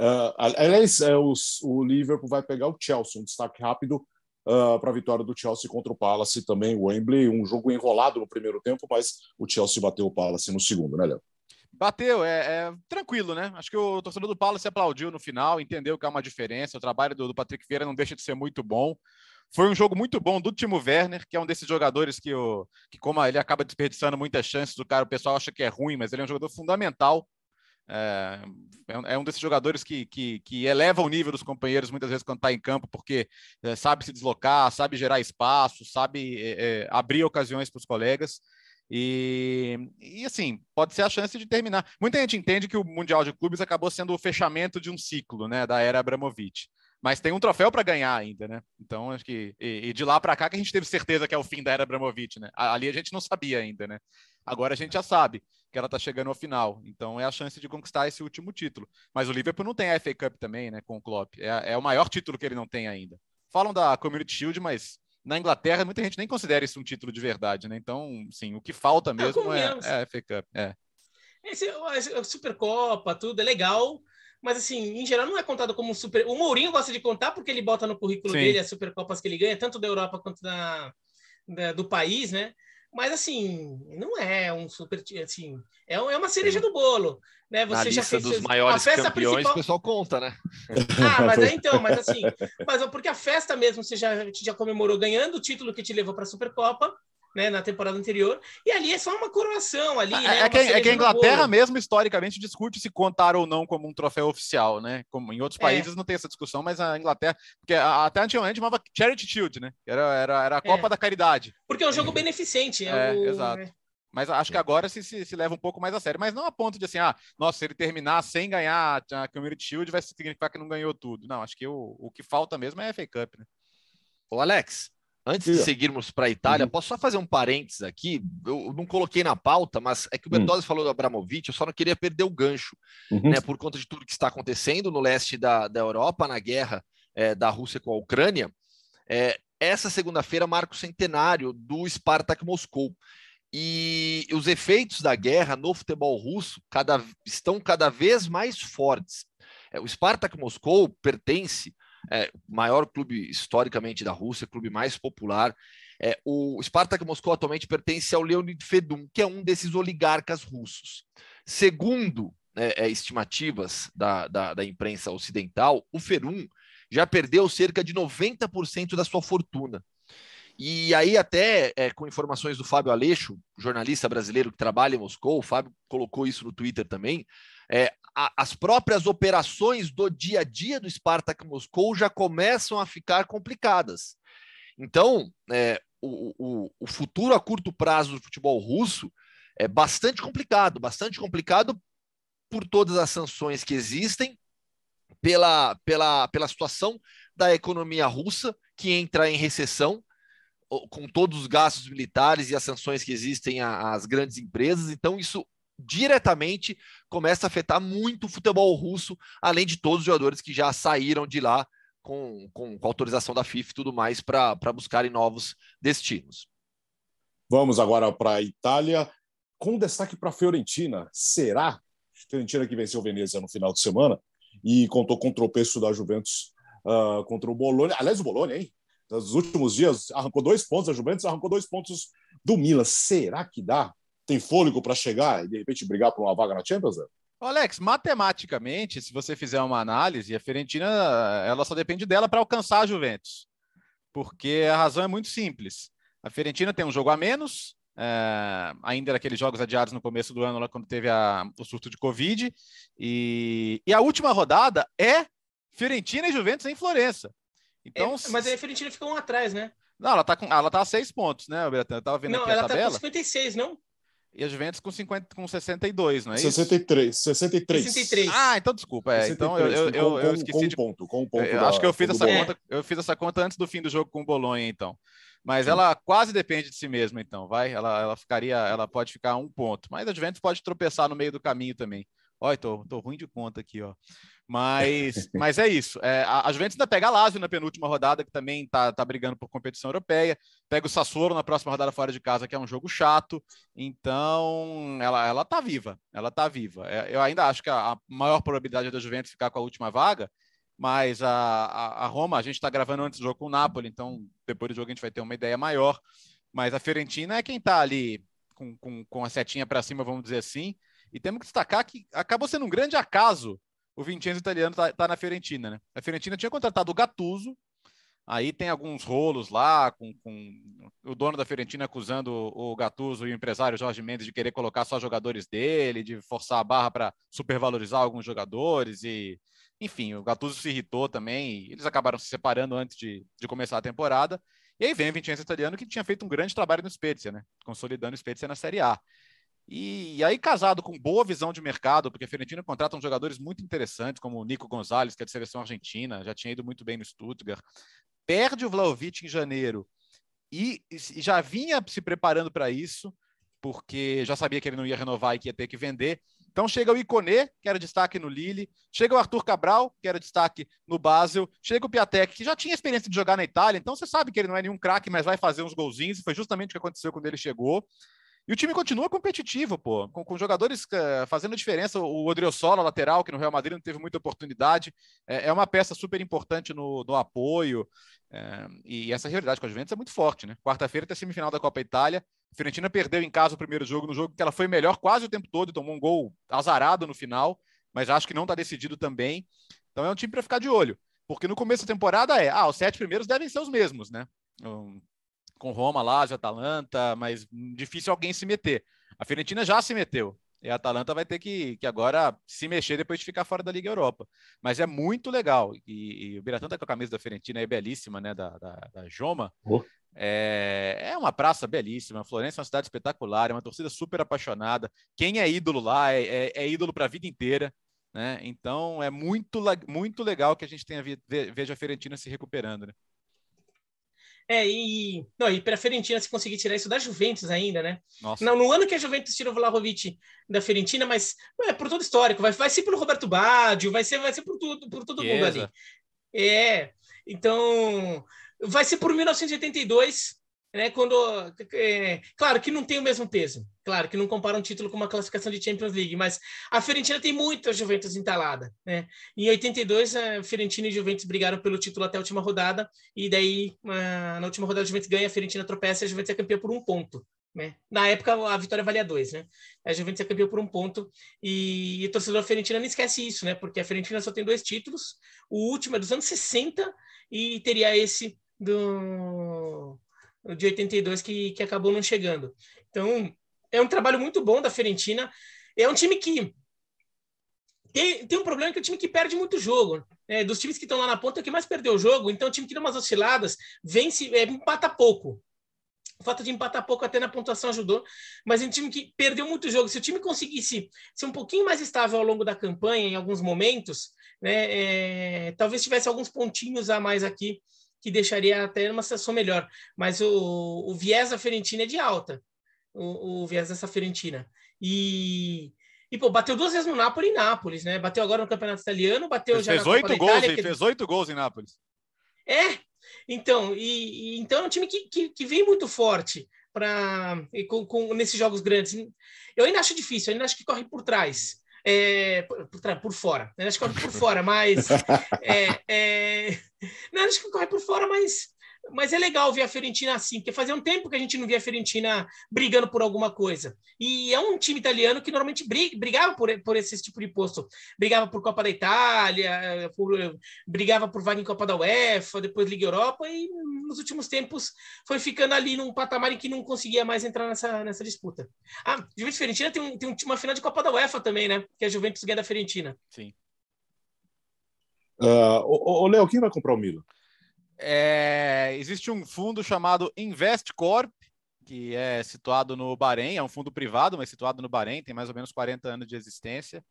Speaker 1: Uh, aliás, é, o Liverpool vai pegar o Chelsea, um destaque rápido uh, para a vitória do Chelsea contra o Palace também, o Wembley, um jogo enrolado no primeiro tempo, mas o Chelsea bateu o Palace no segundo, né, Léo?
Speaker 2: Bateu, é, é, tranquilo, né? Acho que o torcedor do Palace aplaudiu no final, entendeu que há uma diferença. O trabalho do, do Patrick Vieira não deixa de ser muito bom. Foi um jogo muito bom do Timo Werner, que é um desses jogadores que, o, que como ele acaba desperdiçando muitas chances, o cara, o pessoal acha que é ruim, mas ele é um jogador fundamental é, é, um desses jogadores que, que, que, eleva o nível dos companheiros muitas vezes quando está em campo, porque é, sabe se deslocar, sabe gerar espaço, sabe é, é abrir ocasiões para os colegas. E, e assim, pode ser a chance de terminar. Muita gente entende que o Mundial de Clubes acabou sendo o fechamento de um ciclo né, da era Abramovich. Mas tem um troféu para ganhar ainda, né? Então, acho que. E, e de lá para cá que a gente teve certeza que é o fim da era Abramovich, né? Ali a gente não sabia ainda, né? Agora a gente já sabe que ela está chegando ao final. Então é a chance de conquistar esse último título. Mas o Liverpool não tem a FA Cup também, né, com o Klopp. É, é o maior título que ele não tem ainda. Falam da Community Shield, mas na Inglaterra muita gente nem considera isso um título de verdade, né? Então, sim, o que falta mesmo é, é, a FA Cup. É.
Speaker 4: Esse, a Supercopa, tudo é legal, mas assim, em geral não é contado como um super. O Mourinho gosta de contar porque ele bota no currículo Sim. dele as Supercopas que ele ganha, tanto da Europa quanto da, da, do país, né? Mas assim, não é um super. Assim, é, é uma cereja do bolo. Né?
Speaker 3: Você Na já lista fez dos maiores campeões, principal... o pessoal conta, né?
Speaker 4: Ah, mas é então, mas assim, mas porque a festa mesmo você já, já comemorou ganhando o título que te levou para a Supercopa né, na temporada anterior, e ali é só uma coroação ali, é,
Speaker 2: né? É que, é que a Inglaterra mesmo, historicamente, discute se contar ou não como um troféu oficial, né? Como em outros é. países é. não tem essa discussão, mas a Inglaterra, porque até antigamente chamava Charity Shield, né? Era, era, era a Copa é. da Caridade.
Speaker 4: Porque é um jogo beneficente. É,
Speaker 2: o... exato. Mas acho que agora se, se, se, leva um pouco mais a sério. Mas não a ponto de assim, ah, nossa, se ele terminar sem ganhar a Community Shield, vai significar que não ganhou tudo. Não, acho que o, o que falta mesmo é a FA Cup, né?
Speaker 3: Ô, Alex, Antes de seguirmos para a Itália, uhum. posso só fazer um parênteses aqui? Eu não coloquei na pauta, mas é que o uhum. Bertozzi falou do Abramovich, eu só não queria perder o gancho, uhum. né? Por conta de tudo que está acontecendo no leste da, da Europa, na guerra é, da Rússia com a Ucrânia. É, essa segunda-feira marca o centenário do Spartak Moscou. E os efeitos da guerra no futebol russo cada, estão cada vez mais fortes. É, o Spartak Moscou pertence é, maior clube historicamente da Rússia, clube mais popular. É, o Spartak Moscou atualmente pertence ao Leonid Fedun, que é um desses oligarcas russos. Segundo é, é, estimativas da, da, da, imprensa ocidental, o Ferun já perdeu cerca de 90% da sua fortuna. E aí, até é, com informações do Fábio Aleixo, jornalista brasileiro que trabalha em Moscou, o Fábio colocou isso no Twitter também, é, a, as próprias operações do dia a dia do Spartak Moscou já começam a ficar complicadas. Então, é, o, o, o futuro a curto prazo do futebol russo é bastante complicado, bastante complicado por todas as sanções que existem, pela, pela, pela situação da economia russa, que entra em recessão, com todos os gastos militares e as sanções que existem às grandes empresas. Então, isso diretamente começa a afetar muito o futebol russo, além de todos os jogadores que já saíram de lá com, com, com autorização da FIFA e tudo mais para buscarem novos destinos.
Speaker 1: Vamos agora para a Itália, com destaque para a Fiorentina. Será? Fiorentina que venceu o Venezia no final de semana e contou com o tropeço da Juventus uh, contra o Bologna. Aliás, o Bologna, hein? Nos últimos dias arrancou dois pontos, a Juventus arrancou dois pontos do Milan. Será que dá tem fôlego para chegar e de repente brigar por uma vaga na Champions? Né?
Speaker 2: Alex, matematicamente, se você fizer uma análise, a Fiorentina ela só depende dela para alcançar a Juventus, porque a razão é muito simples. A Fiorentina tem um jogo a menos, é, ainda daqueles jogos adiados no começo do ano, lá quando teve a, o surto de Covid, e, e, a última rodada é Fiorentina e Juventus em Florença.
Speaker 4: Então, é, mas aí a Fiorentina ficou um atrás, né?
Speaker 2: Não, ela tá, com, ela tá a seis pontos, né, Bertan? Eu tava vendo
Speaker 4: não,
Speaker 2: aqui a tabela. Não,
Speaker 4: ela tá com 56, não?
Speaker 2: E a Juventus com, 50, com 62, não é
Speaker 1: 63,
Speaker 2: isso?
Speaker 1: 63. 63.
Speaker 2: Ah, então desculpa. É, 63, então eu, eu, eu, eu esqueci
Speaker 1: com
Speaker 2: de.
Speaker 1: Ponto, com um ponto
Speaker 2: eu, da, acho que eu fiz, essa conta, eu fiz essa conta antes do fim do jogo com o Bolonha, então. Mas Sim. ela quase depende de si mesma, então, vai? Ela, ela ficaria, ela pode ficar a um ponto. Mas a Juventus pode tropeçar no meio do caminho também. Olha, tô, tô ruim de conta aqui, ó. Mas, mas é isso. É, a, Juventus ainda pega a Lazio na penúltima rodada, que também tá, tá brigando por competição europeia. Pega o Sassuolo na próxima rodada fora de casa, que é um jogo chato. Então, ela, ela tá viva. Ela tá viva. É, eu ainda acho que a, a, maior probabilidade da Juventus ficar com a última vaga, mas a, a, a Roma, a gente está gravando antes do jogo com o Napoli, então depois do jogo a gente vai ter uma ideia maior. Mas a Fiorentina é quem tá ali com, com, com a setinha para cima, vamos dizer assim. E temos que destacar que acabou sendo um grande acaso o Vincenzo italiano está tá na Fiorentina, né? A Fiorentina tinha contratado o Gattuso, aí tem alguns rolos lá, com, com o dono da Fiorentina acusando o Gattuso e o empresário Jorge Mendes de querer colocar só jogadores dele, de forçar a barra para supervalorizar alguns jogadores e enfim, o Gattuso se irritou também, eles acabaram se separando antes de, de começar a temporada. E aí vem o Vincenzo Italiano, que tinha feito um grande trabalho no Spezia, né? Consolidando o Spezia na Série A. E, e, aí, casado com boa visão de mercado, porque a Fiorentina contrata jogadores muito interessantes, como o Nico Gonzalez, que é de seleção argentina, já tinha ido muito bem no Stuttgart, perde o Vlaovic em janeiro e, e já vinha se preparando para isso, porque já sabia que ele não ia renovar e que ia ter que vender. Então chega o Iconê, que era destaque no Lille, chega o Arthur Cabral, que era destaque no Basel, chega o Piatek, que já tinha experiência de jogar na Itália, então você sabe que ele não é nenhum craque, mas vai fazer uns golzinhos, e foi justamente o que aconteceu quando ele chegou. E o time continua competitivo, pô, com, com jogadores uh, fazendo diferença. O Odriozola, lateral, que no Real Madrid não teve muita oportunidade, é, é uma peça super importante no, no apoio. É, e essa realidade com a Juventus é muito forte, né? Quarta-feira tem a semifinal da Copa Itália. A Fiorentina perdeu em casa o primeiro jogo, no jogo que ela foi melhor quase o tempo todo, tomou um gol azarado no final, mas acho que não está decidido também. Então é um time para ficar de olho, porque no começo da temporada é, ah, os sete primeiros devem ser os mesmos, né? Um, com Roma, Lazio, Atalanta, mas difícil alguém se meter. A Fiorentina já se meteu. E a Atalanta vai ter que, que agora se mexer depois de ficar fora da Liga Europa. Mas é muito legal. E, e o Biratã tá com a camisa da Fiorentina, é belíssima, né? Da, da, da Joma. Oh. É, é uma praça belíssima. Florença é uma cidade espetacular, é uma torcida super apaixonada. Quem é ídolo lá é, é, é ídolo para a vida inteira. Né? Então é muito, muito legal que a gente tenha veja a Fiorentina se recuperando. Né?
Speaker 4: É, e, não, e para a Fiorentina se conseguir tirar isso da Juventus ainda, né? Nossa. Não, no ano que a Juventus tirou o Vlahovic da Fiorentina, mas é por todo histórico, vai, vai ser pelo Roberto Baggio, vai ser, vai ser por, tudo, por todo mundo ali. É, então vai ser por 1982, né? Quando, é, claro que não tem o mesmo peso, claro que não compara um título com uma classificação de Champions League, mas a Fiorentina tem muita Juventus entalada, né? Em 82 a Fiorentina e Juventus brigaram pelo título até a última rodada e daí na última rodada a Juventus ganha, a Fiorentina tropeça e a Juventus é campeã por um ponto. Né? Na época, a vitória valia dois, né? A Juventus é campeã por um ponto e, e o torcedor Fiorentina não esquece isso, né? Porque a Fiorentina só tem dois títulos, o último é dos anos 60 e teria esse do de 82 que, que acabou não chegando. Então, é um trabalho muito bom da Fiorentina. É um time que tem, tem um problema que é o time que perde muito jogo. É, dos times que estão lá na ponta, é o que mais perdeu o jogo. Então, o time que dá umas osciladas, vence, é, empata pouco. O fato de empatar pouco até na pontuação ajudou, mas é um time que perdeu muito jogo. Se o time conseguisse ser um pouquinho mais estável ao longo da campanha, em alguns momentos, né, é, talvez tivesse alguns pontinhos a mais aqui que deixaria até uma situação melhor. Mas o, o viés da Fiorentina é de alta, o, o viés dessa Fiorentina. E, e, pô, bateu duas vezes no Napoli e Nápoles, né? Bateu agora no Campeonato Italiano, bateu
Speaker 2: fez,
Speaker 4: já
Speaker 2: fez oito gols, Itália, que... fez oito gols em Nápoles.
Speaker 4: É, então, e, e, então é um time que, que, que vem muito forte para com, com, nesses jogos grandes. Eu ainda acho difícil, eu ainda acho que corre por trás é, por, por, fora. Acho que corre por fora, mas. é, é, não, acho que corre por fora, mas mas é legal ver a Fiorentina assim, porque fazia um tempo que a gente não via a Fiorentina brigando por alguma coisa. E é um time italiano que normalmente brigava por, por esse tipo de posto. Brigava por Copa da Itália, por, brigava por vaga em Copa da UEFA, depois Liga Europa, e nos últimos tempos foi ficando ali num patamar em que não conseguia mais entrar nessa, nessa disputa. Ah, Juventus Fiorentina tem, um, tem uma final de Copa da UEFA também, né? Que a Juventus ganha da Fiorentina.
Speaker 2: Sim.
Speaker 1: Uh, o Léo, quem vai comprar o Milan?
Speaker 2: É, existe um fundo chamado Investcorp, que é situado no Bahrein, é um fundo privado, mas situado no Bahrein, tem mais ou menos 40 anos de existência.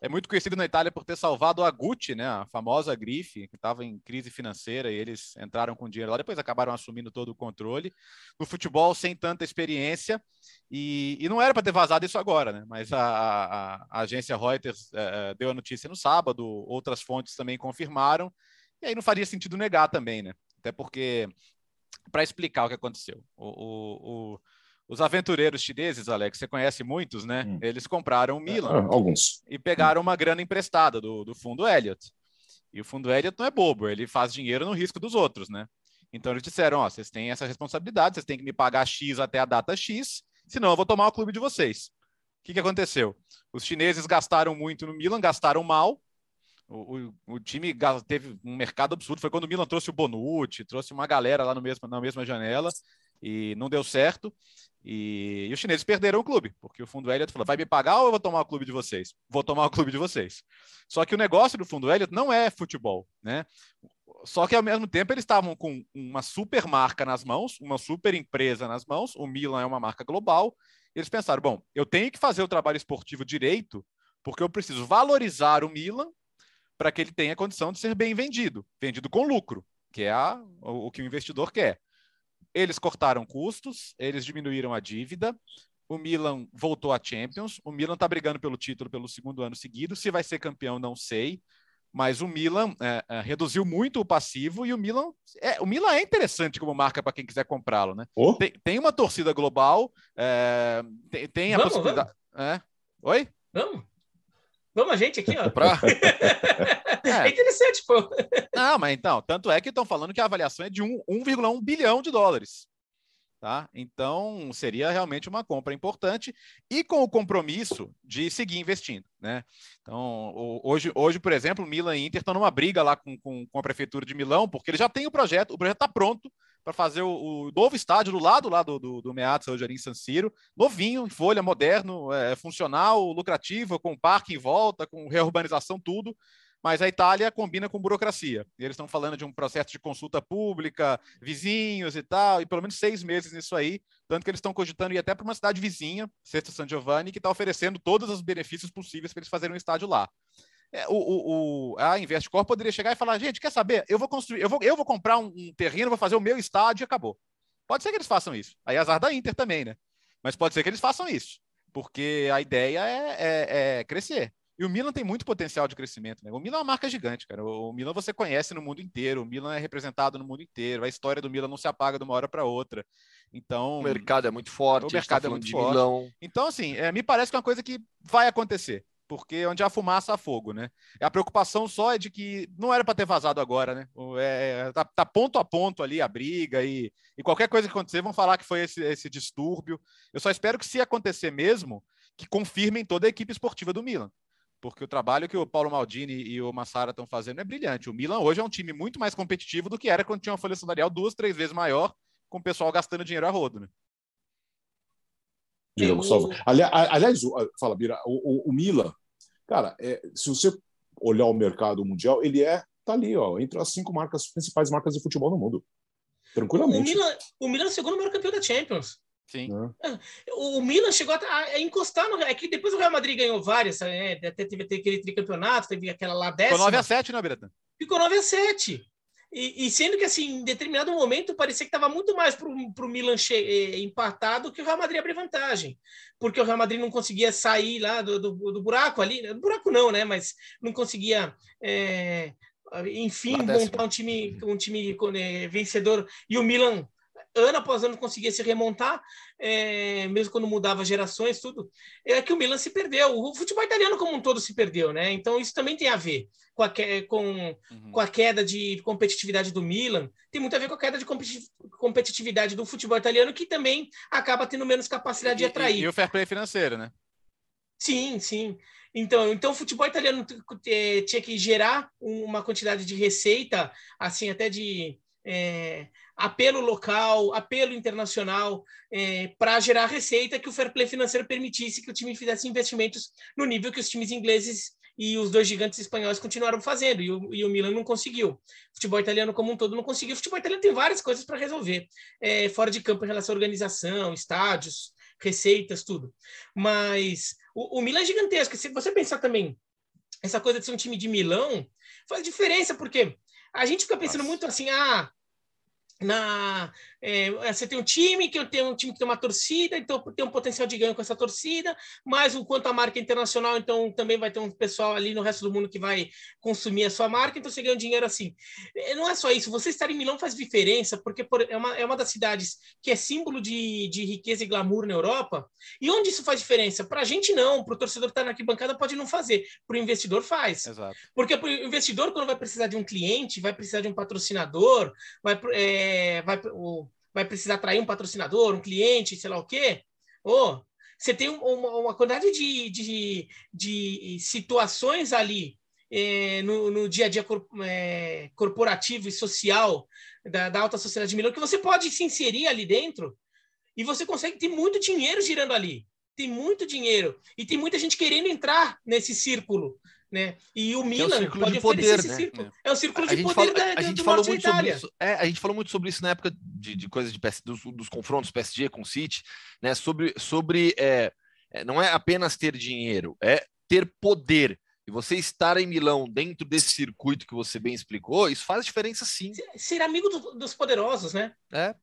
Speaker 2: É muito conhecido na Itália por ter salvado a Gucci, né, a famosa grife, que estava em crise financeira e eles entraram com dinheiro lá, depois acabaram assumindo todo o controle. No futebol, sem tanta experiência, e, e não era para ter vazado isso agora, né, mas a, a, a agência Reuters é, deu a notícia no sábado, outras fontes também confirmaram, e aí não faria sentido negar também, né? Até porque, para explicar o que aconteceu, o, o, o, os aventureiros chineses, Alex, você conhece muitos, né? Hum. Eles compraram o Milan.
Speaker 1: É, alguns.
Speaker 2: E pegaram uma grana emprestada do, do fundo Elliott. E o fundo Elliott não é bobo, ele faz dinheiro no risco dos outros, né? Então eles disseram: ó, vocês têm essa responsabilidade, vocês têm que me pagar X até a data X, senão eu vou tomar o clube de vocês. O que, que aconteceu? Os chineses gastaram muito no Milan, gastaram mal, o, o, o, time teve um mercado absurdo. Foi quando o Milan trouxe o Bonucci, trouxe uma galera lá no mesmo, na mesma janela e não deu certo. E, e os chineses perderam o clube, porque o fundo Elliott falou: vai me pagar ou eu vou tomar o clube de vocês? Vou tomar o clube de vocês. Só que o negócio do fundo Elliott não é futebol, né? Só que ao mesmo tempo eles estavam com uma super marca nas mãos, uma super empresa nas mãos. O Milan é uma marca global. eles pensaram: bom, eu tenho que fazer o trabalho esportivo direito, porque eu preciso valorizar o Milan para que ele tenha condição de ser bem vendido, vendido com lucro, que é a, o, o que o investidor quer. Eles cortaram custos, eles diminuíram a dívida, o Milan voltou à Champions, o Milan está brigando pelo título pelo segundo ano seguido, se vai ser campeão não sei, mas o Milan é, é, reduziu muito o passivo e o Milan é, o Milan é interessante como marca para quem quiser comprá-lo, né? Oh. Tem, tem, uma torcida global, é, tem, tem, a vamos, possibilidade. Vamos. É. Oi?
Speaker 4: Vamos. Vamos a gente aqui, ó. Pra... é. é interessante, pô.
Speaker 2: Não, mas então, tanto é que estão falando que a avaliação é de 1,1 bilhão de dólares. Tá? Então, seria realmente uma compra importante e com o compromisso de seguir investindo. Né? Então, hoje, hoje, por exemplo, Milan e Inter estão numa briga lá com, com, com a Prefeitura de Milão, porque ele já tem o projeto, o projeto está pronto para fazer o, o, novo estádio do lado lá do, do, do Meazza, em San Siro, novinho, em folha, moderno, é, funcional, lucrativo, com parque em volta, com reurbanização, tudo mas a Itália combina com burocracia. E eles estão falando de um processo de consulta pública, vizinhos e tal, e pelo menos seis meses nisso aí, tanto que eles estão cogitando ir até para uma cidade vizinha, Sesta San Giovanni, que está oferecendo todos os benefícios possíveis para eles fazerem um estádio lá. É, o, o, o, a Investcorp poderia chegar e falar, gente, quer saber? Eu vou construir, eu vou, eu vou comprar um, um terreno, vou fazer o meu estádio e acabou. Pode ser que eles façam isso. Aí azar da Inter também, né? Mas pode ser que eles façam isso, porque a ideia é, é, é crescer. E o Milan tem muito potencial de crescimento. Né? O Milan é uma marca gigante, cara. O Milan você conhece no mundo inteiro. O Milan é representado no mundo inteiro. A história do Milan não se apaga de uma hora para outra. Então
Speaker 3: o mercado é muito forte.
Speaker 2: O mercado tá é muito forte. Milão. Então assim, é, me parece que é uma coisa que vai acontecer. Porque onde há fumaça há fogo, né? A preocupação só é de que não era para ter vazado agora, né? É, tá, tá, ponto a ponto ali a briga e, e qualquer coisa que acontecer vão falar que foi esse, esse distúrbio. Eu só espero que se acontecer mesmo, que confirmem toda a equipe esportiva do Milan porque o trabalho que o Paulo Maldini e o Massara estão fazendo é brilhante. O Milan hoje é um time muito mais competitivo do que era quando tinha uma folha salarial duas, três vezes maior, com o pessoal gastando dinheiro a rodo, né?
Speaker 1: Diga, Gustavo. Aliás, fala, Bira, o, o, o Milan, cara, é, se você olhar o mercado mundial, ele é, tá ali, ó, entre as cinco marcas, principais marcas de futebol no mundo. Tranquilamente.
Speaker 4: O Milan, o Milan é o segundo maior campeão da Champions. Sim. É. O Milan chegou a, encostar no. É que depois o Real Madrid ganhou várias, né? até teve, teve aquele tricampeonato, teve aquela lá décima.
Speaker 2: Ficou 9 a 7 né, Biratan?
Speaker 4: Ficou 9 a 7 e, e, sendo que, assim, em determinado momento, parecia que estava muito mais para o Milan eh, empatado que o Real Madrid abrir vantagem. Porque o Real Madrid não conseguia sair lá do, do, do buraco ali. Do buraco não, né? Mas não conseguia. É, enfim, montar um time, um time é, vencedor. E o Milan ano após ano conseguia se remontar, é, mesmo quando mudava gerações, tudo. É que o Milan se perdeu. O futebol italiano como um todo se perdeu, né? Então isso também tem a ver com a, com, uhum. com a queda de competitividade do Milan. Tem muito a ver com a queda de competitividade do futebol italiano, que também acaba tendo menos capacidade e, de atrair. E,
Speaker 2: e o fair play financeiro, né?
Speaker 4: Sim, sim. Então, então o futebol italiano é, tinha que gerar uma quantidade de receita, assim, até de é, apelo local, apelo internacional, é, para gerar receita que o fair play financeiro permitisse que o time fizesse investimentos no nível que os times ingleses e os dois gigantes espanhóis continuaram fazendo, e o, e o Milan não conseguiu. O futebol italiano como um todo não conseguiu. O futebol italiano tem várias coisas para resolver, é, fora de campo em relação à organização, estádios, receitas, tudo. Mas o, o Milan é gigantesco. Se você pensar também, essa coisa de ser um time de Milão faz diferença, porque a gente fica pensando Nossa. muito assim, ah, na é, você tem um time que tem um time que tem uma torcida, então tem um potencial de ganho com essa torcida, mas enquanto a marca internacional, então também vai ter um pessoal ali no resto do mundo que vai consumir a sua marca, então você ganha um dinheiro assim. É, não é só isso, você estar em Milão faz diferença, porque é uma, é uma das cidades que é símbolo de, de riqueza e glamour na Europa. E onde isso faz diferença? Para a gente não, para o torcedor que está na arquibancada pode não fazer, para o investidor faz. Exato. Porque o investidor, quando vai precisar de um cliente, vai precisar de um patrocinador, vai, é, vai o, vai precisar atrair um patrocinador, um cliente, sei lá o quê. Ou você tem uma, uma quantidade de, de, de situações ali é, no, no, dia a dia cor, é, corporativo e social da, da, alta sociedade de Milão que você pode se inserir ali dentro e você consegue ter muito dinheiro girando ali. Tem muito dinheiro. E tem muita gente querendo entrar nesse círculo né? E o Milan é um pode de poder, né? Círculo. É o círculo de poder fala, da, a gente falou muito sobre
Speaker 3: isso. É, a gente falou muito sobre isso na época de, de coisas de dos, dos confrontos PSG com o City, né? Sobre, sobre é, é, não é apenas ter dinheiro, é ter poder. E você estar em Milão dentro desse circuito que você bem explicou, isso faz diferença sim.
Speaker 4: Ser, ser amigo do, dos poderosos, né?
Speaker 3: É,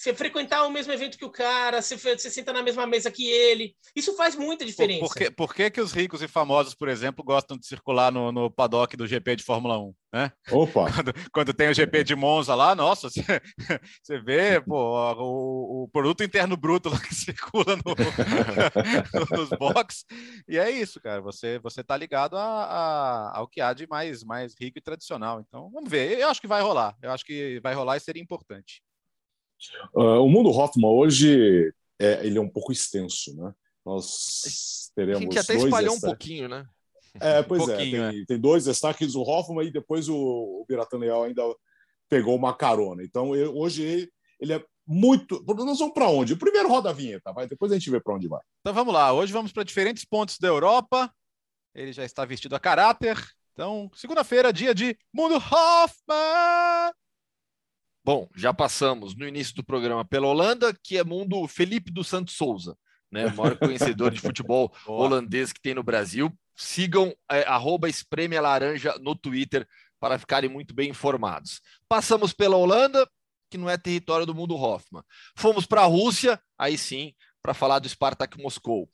Speaker 4: você frequentar o mesmo evento que o cara, você, você senta na mesma mesa que ele. Isso faz muita diferença.
Speaker 2: Por, que, por que, que os ricos e famosos, por exemplo, gostam de circular no, no paddock do GP de Fórmula 1? Né?
Speaker 1: Opa!
Speaker 2: Quando, quando, tem o GP de Monza lá, nossa, você, você vê pô, o, o, produto interno bruto lá que circula no, nos boxes. E é isso, cara. Você, você tá ligado a, a, ao que há de mais, mais rico e tradicional. Então, vamos ver. Eu acho que vai rolar. Eu acho que vai rolar e seria importante.
Speaker 1: Uh, o mundo Hoffman hoje é, ele é um pouco extenso, né? Nós teremos. A
Speaker 3: gente até espalhou um pouquinho, né?
Speaker 1: É, pois um é, tem, é. tem, dois destaques, o Hoffman e depois o, o Biratan Leal ainda pegou uma carona. Então, eu, hoje ele, ele é muito. Nós vamos para onde? Primeiro roda a vinheta, vai. Depois a gente vê para onde vai.
Speaker 2: Então vamos lá. Hoje vamos para diferentes pontos da Europa. Ele já está vestido a caráter. Então, segunda-feira, dia de Mundo Hoffman.
Speaker 3: Bom, já passamos no início do programa pela Holanda, que é mundo Felipe dos Santos Souza, né? O maior conhecedor de futebol holandês que tem no Brasil. Sigam é, no Twitter para ficarem muito bem informados. Passamos pela Holanda, que não é território do mundo Hoffman. Fomos para a Rússia, aí sim, para falar do Spartak Moscou.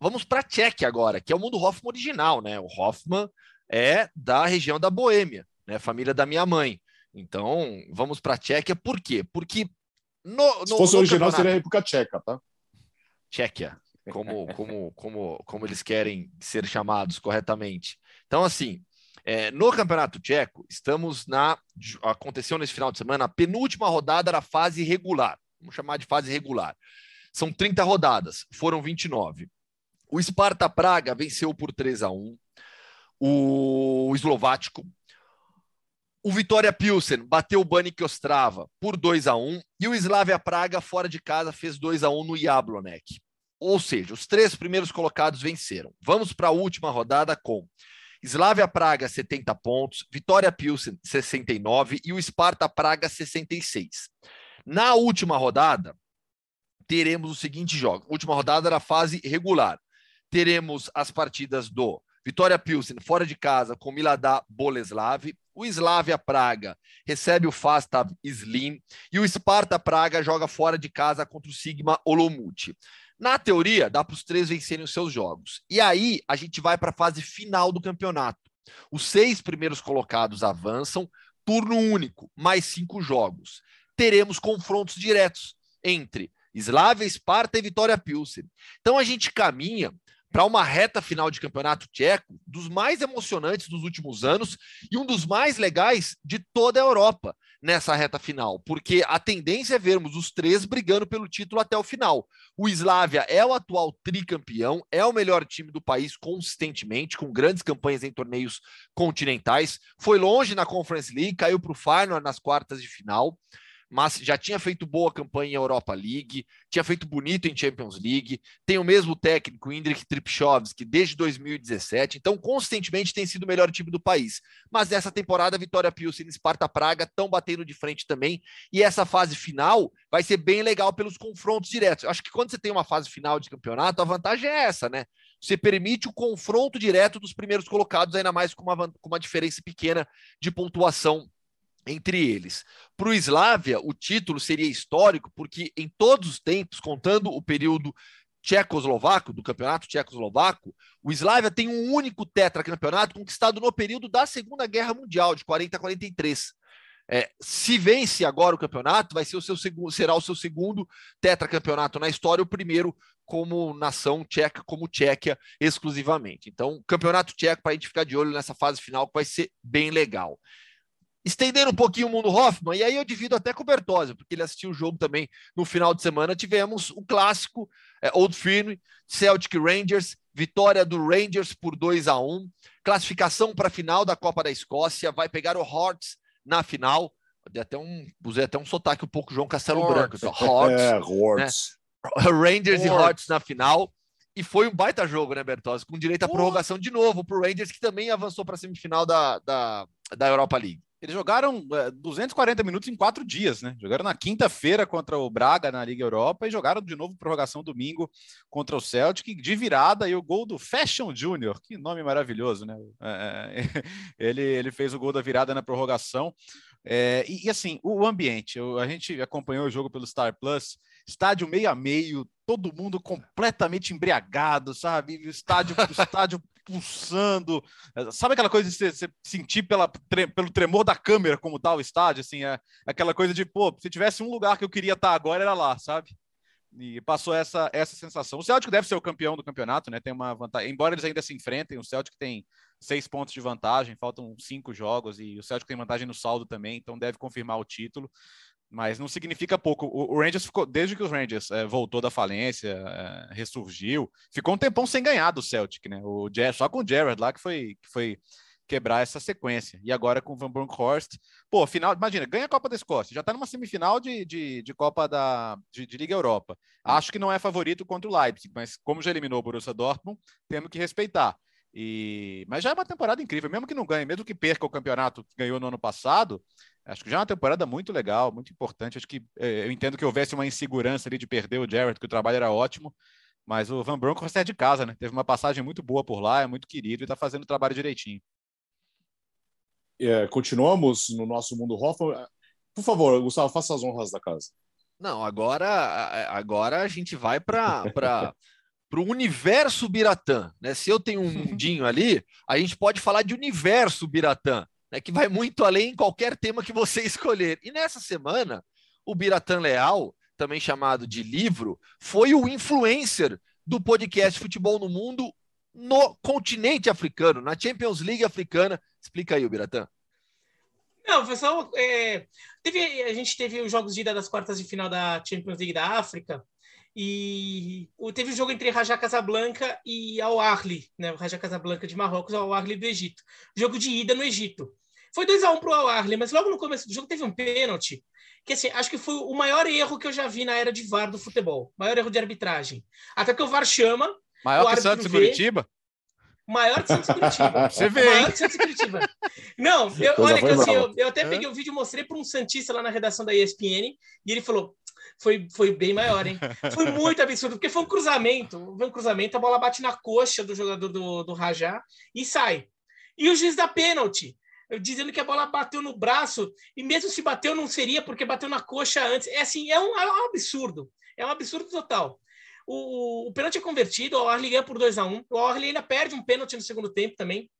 Speaker 3: Vamos para a Tchequia agora, que é o mundo Hoffman original, né? O Hoffman é da região da Boêmia, né? Família da minha mãe. Então, vamos para a Tchequia, por quê? Porque
Speaker 1: no, no, Se fosse original, seria a República Tcheca, tá?
Speaker 3: Tchequia, como, como, como, como eles querem ser chamados corretamente. Então, assim, é, no Campeonato Tcheco, estamos na. Aconteceu nesse final de semana a penúltima rodada da fase regular. Vamos chamar de fase regular. São 30 rodadas, foram 29. O Sparta Praga venceu por 3 a 1 o Eslovático o Vitória Pilsen bateu o Banik Ostrava por 2 a 1 e o Slavia Praga fora de casa fez 2 a 1 no Jablonec. Ou seja, os três primeiros colocados venceram. Vamos para a última rodada com Slavia Praga 70 pontos, Vitória Pilsen 69 e o Sparta Praga 66. Na última rodada teremos o seguinte jogo. última rodada da fase regular. Teremos as partidas do Vitória Pilsen fora de casa com Miladá Boleslav, o Slavia Praga recebe o Fastav Slim e o Sparta Praga joga fora de casa contra o Sigma Olomouc. Na teoria, dá para os três vencerem os seus jogos. E aí a gente vai para a fase final do campeonato. Os seis primeiros colocados avançam, turno único, mais cinco jogos. Teremos confrontos diretos entre Slavia, Sparta e Vitória Pilsen. Então a gente caminha para uma reta final de campeonato tcheco, dos mais emocionantes dos últimos anos e um dos mais legais de toda a Europa nessa reta final, porque a tendência é vermos os três brigando pelo título até o final. O Slavia é o atual tricampeão, é o melhor time do país consistentemente, com grandes campanhas em torneios continentais. Foi longe na Conference League, caiu para o final nas quartas de final mas já tinha feito boa campanha em Europa League, tinha feito bonito em Champions League, tem o mesmo técnico, Indrik Tripchovski, desde 2017, então consistentemente tem sido o melhor time do país. Mas essa temporada, Vitória Pilsen e Sparta Praga estão batendo de frente também, e essa fase final vai ser bem legal pelos confrontos diretos. Eu acho que quando você tem uma fase final de campeonato, a vantagem é essa, né? Você permite o confronto direto dos primeiros colocados, ainda mais com uma, com uma diferença pequena de pontuação entre eles. Para o Slavia, o título seria histórico, porque em todos os tempos, contando o período tchecoslovaco, do campeonato tchecoslovaco, o Slavia tem um único tetracampeonato conquistado no período da Segunda Guerra Mundial, de 40 a 43. É, se vence agora o campeonato, vai ser o seu segundo, será o seu segundo tetracampeonato na história, o primeiro como nação tcheca, como Tchequia exclusivamente. Então, campeonato tcheco para a gente ficar de olho nessa fase final, que vai ser bem legal estendendo um pouquinho o mundo Hoffman, e aí eu divido até com o Bertozzi, porque ele assistiu o jogo também no final de semana. Tivemos o clássico é, Old Firm, Celtic Rangers, vitória do Rangers por 2 a 1 classificação para a final da Copa da Escócia, vai pegar o Hearts na final. Dei até um, usei até um sotaque um pouco João Castelo Branco. Então, Hearts, é, Hearts. Né? Rangers Hearts. e Hearts na final. E foi um baita jogo, né, Bertozzi? Com direito à prorrogação de novo para o Rangers, que também avançou para a semifinal da, da, da Europa League.
Speaker 2: Eles jogaram 240 é, minutos em quatro dias, né? Jogaram na quinta-feira contra o Braga na Liga Europa e jogaram de novo prorrogação domingo contra o Celtic de virada e o gol do Fashion Júnior, que nome maravilhoso, né? É, é ele, ele fez o gol da virada na prorrogação. É, e, e, assim, o ambiente, a gente acompanhou o jogo pelo Star Plus, estádio meio a meio, todo mundo completamente embriagado, sabe? Estádio, estádio pulsando, sabe aquela coisa de você, você sentir pela, tre, pelo tremor da câmera como tá o estádio, assim, é aquela coisa de, pô, se tivesse um lugar que eu queria estar agora era lá, sabe? E passou essa, essa sensação. O Celtic deve ser o campeão do campeonato, né? Tem uma vantagem, embora eles ainda se enfrentem, o Celtic tem seis pontos de vantagem, faltam cinco jogos e o Celtic tem vantagem no saldo também, então deve confirmar o título. Mas não significa pouco. O, Rangers ficou, desde que o Rangers é, voltou da falência, é, ressurgiu, ficou um tempão sem ganhar do Celtic, né? O, só com o Jared lá que foi, que foi quebrar essa sequência. E agora com o Van Bronckhorst, pô, final, imagina, ganha a Copa da Escócia, já está numa semifinal de, de, de Copa da de, de, Liga Europa. Acho que não é favorito contra o Leipzig, mas como já eliminou o Borussia Dortmund, temos que respeitar. E mas já é uma temporada incrível, mesmo que não ganhe, mesmo que perca o campeonato que ganhou no ano passado, acho que já é uma temporada muito legal, muito importante. Acho que é, eu entendo que houvesse uma insegurança ali de perder o Jared, que o trabalho era ótimo, mas o Van Bronckhorst é de casa, né? Teve uma passagem muito boa por lá, é muito querido e está fazendo o trabalho direitinho
Speaker 1: é, continuamos no nosso mundo Hoffman. Por favor, Gustavo, faça as honras da casa.
Speaker 3: Não, agora, agora a gente vai para para o universo Biratã. Né? Se eu tenho um mundinho ali, a gente pode falar de universo Biratã, né? que vai muito além em qualquer tema que você escolher. E nessa semana, o Biratã Leal, também chamado de livro, foi o influencer do podcast Futebol no Mundo no continente africano, na Champions League africana. Explica aí, o Biratã.
Speaker 4: Não, pessoal, é, teve, a gente teve os jogos de ida das quartas de final da Champions League da África e teve o um jogo entre Raja Casablanca e Al Ahly, né? O Raja Casablanca de Marrocos Al Ahly do Egito. Jogo de ida no Egito. Foi 2 a 1 um para o Al Ahly, mas logo no começo do jogo teve um pênalti que assim, acho que foi o maior erro que eu já vi na era de VAR do futebol, maior erro de arbitragem. Até que o VAR chama,
Speaker 2: Maior que Santos e Curitiba?
Speaker 4: Maior que Santos e Curitiba.
Speaker 2: Você vê.
Speaker 4: Maior que Santos e Curitiba. Não, eu, olha que assim, eu, eu, até peguei o vídeo e mostrei para um Santista lá na redação da ESPN e ele falou: foi, foi bem maior, hein? Foi muito absurdo, porque foi um cruzamento. Foi um cruzamento, a bola bate na coxa do jogador do, do Rajá e sai. E o juiz dá pênalti dizendo que a bola bateu no braço, e mesmo se bateu, não seria, porque bateu na coxa antes. É assim, é um, é um absurdo. É um absurdo total. O, o pênalti é convertido, o Arley ganha por 2 a 1 um. O Arley ainda perde um pênalti no segundo tempo também.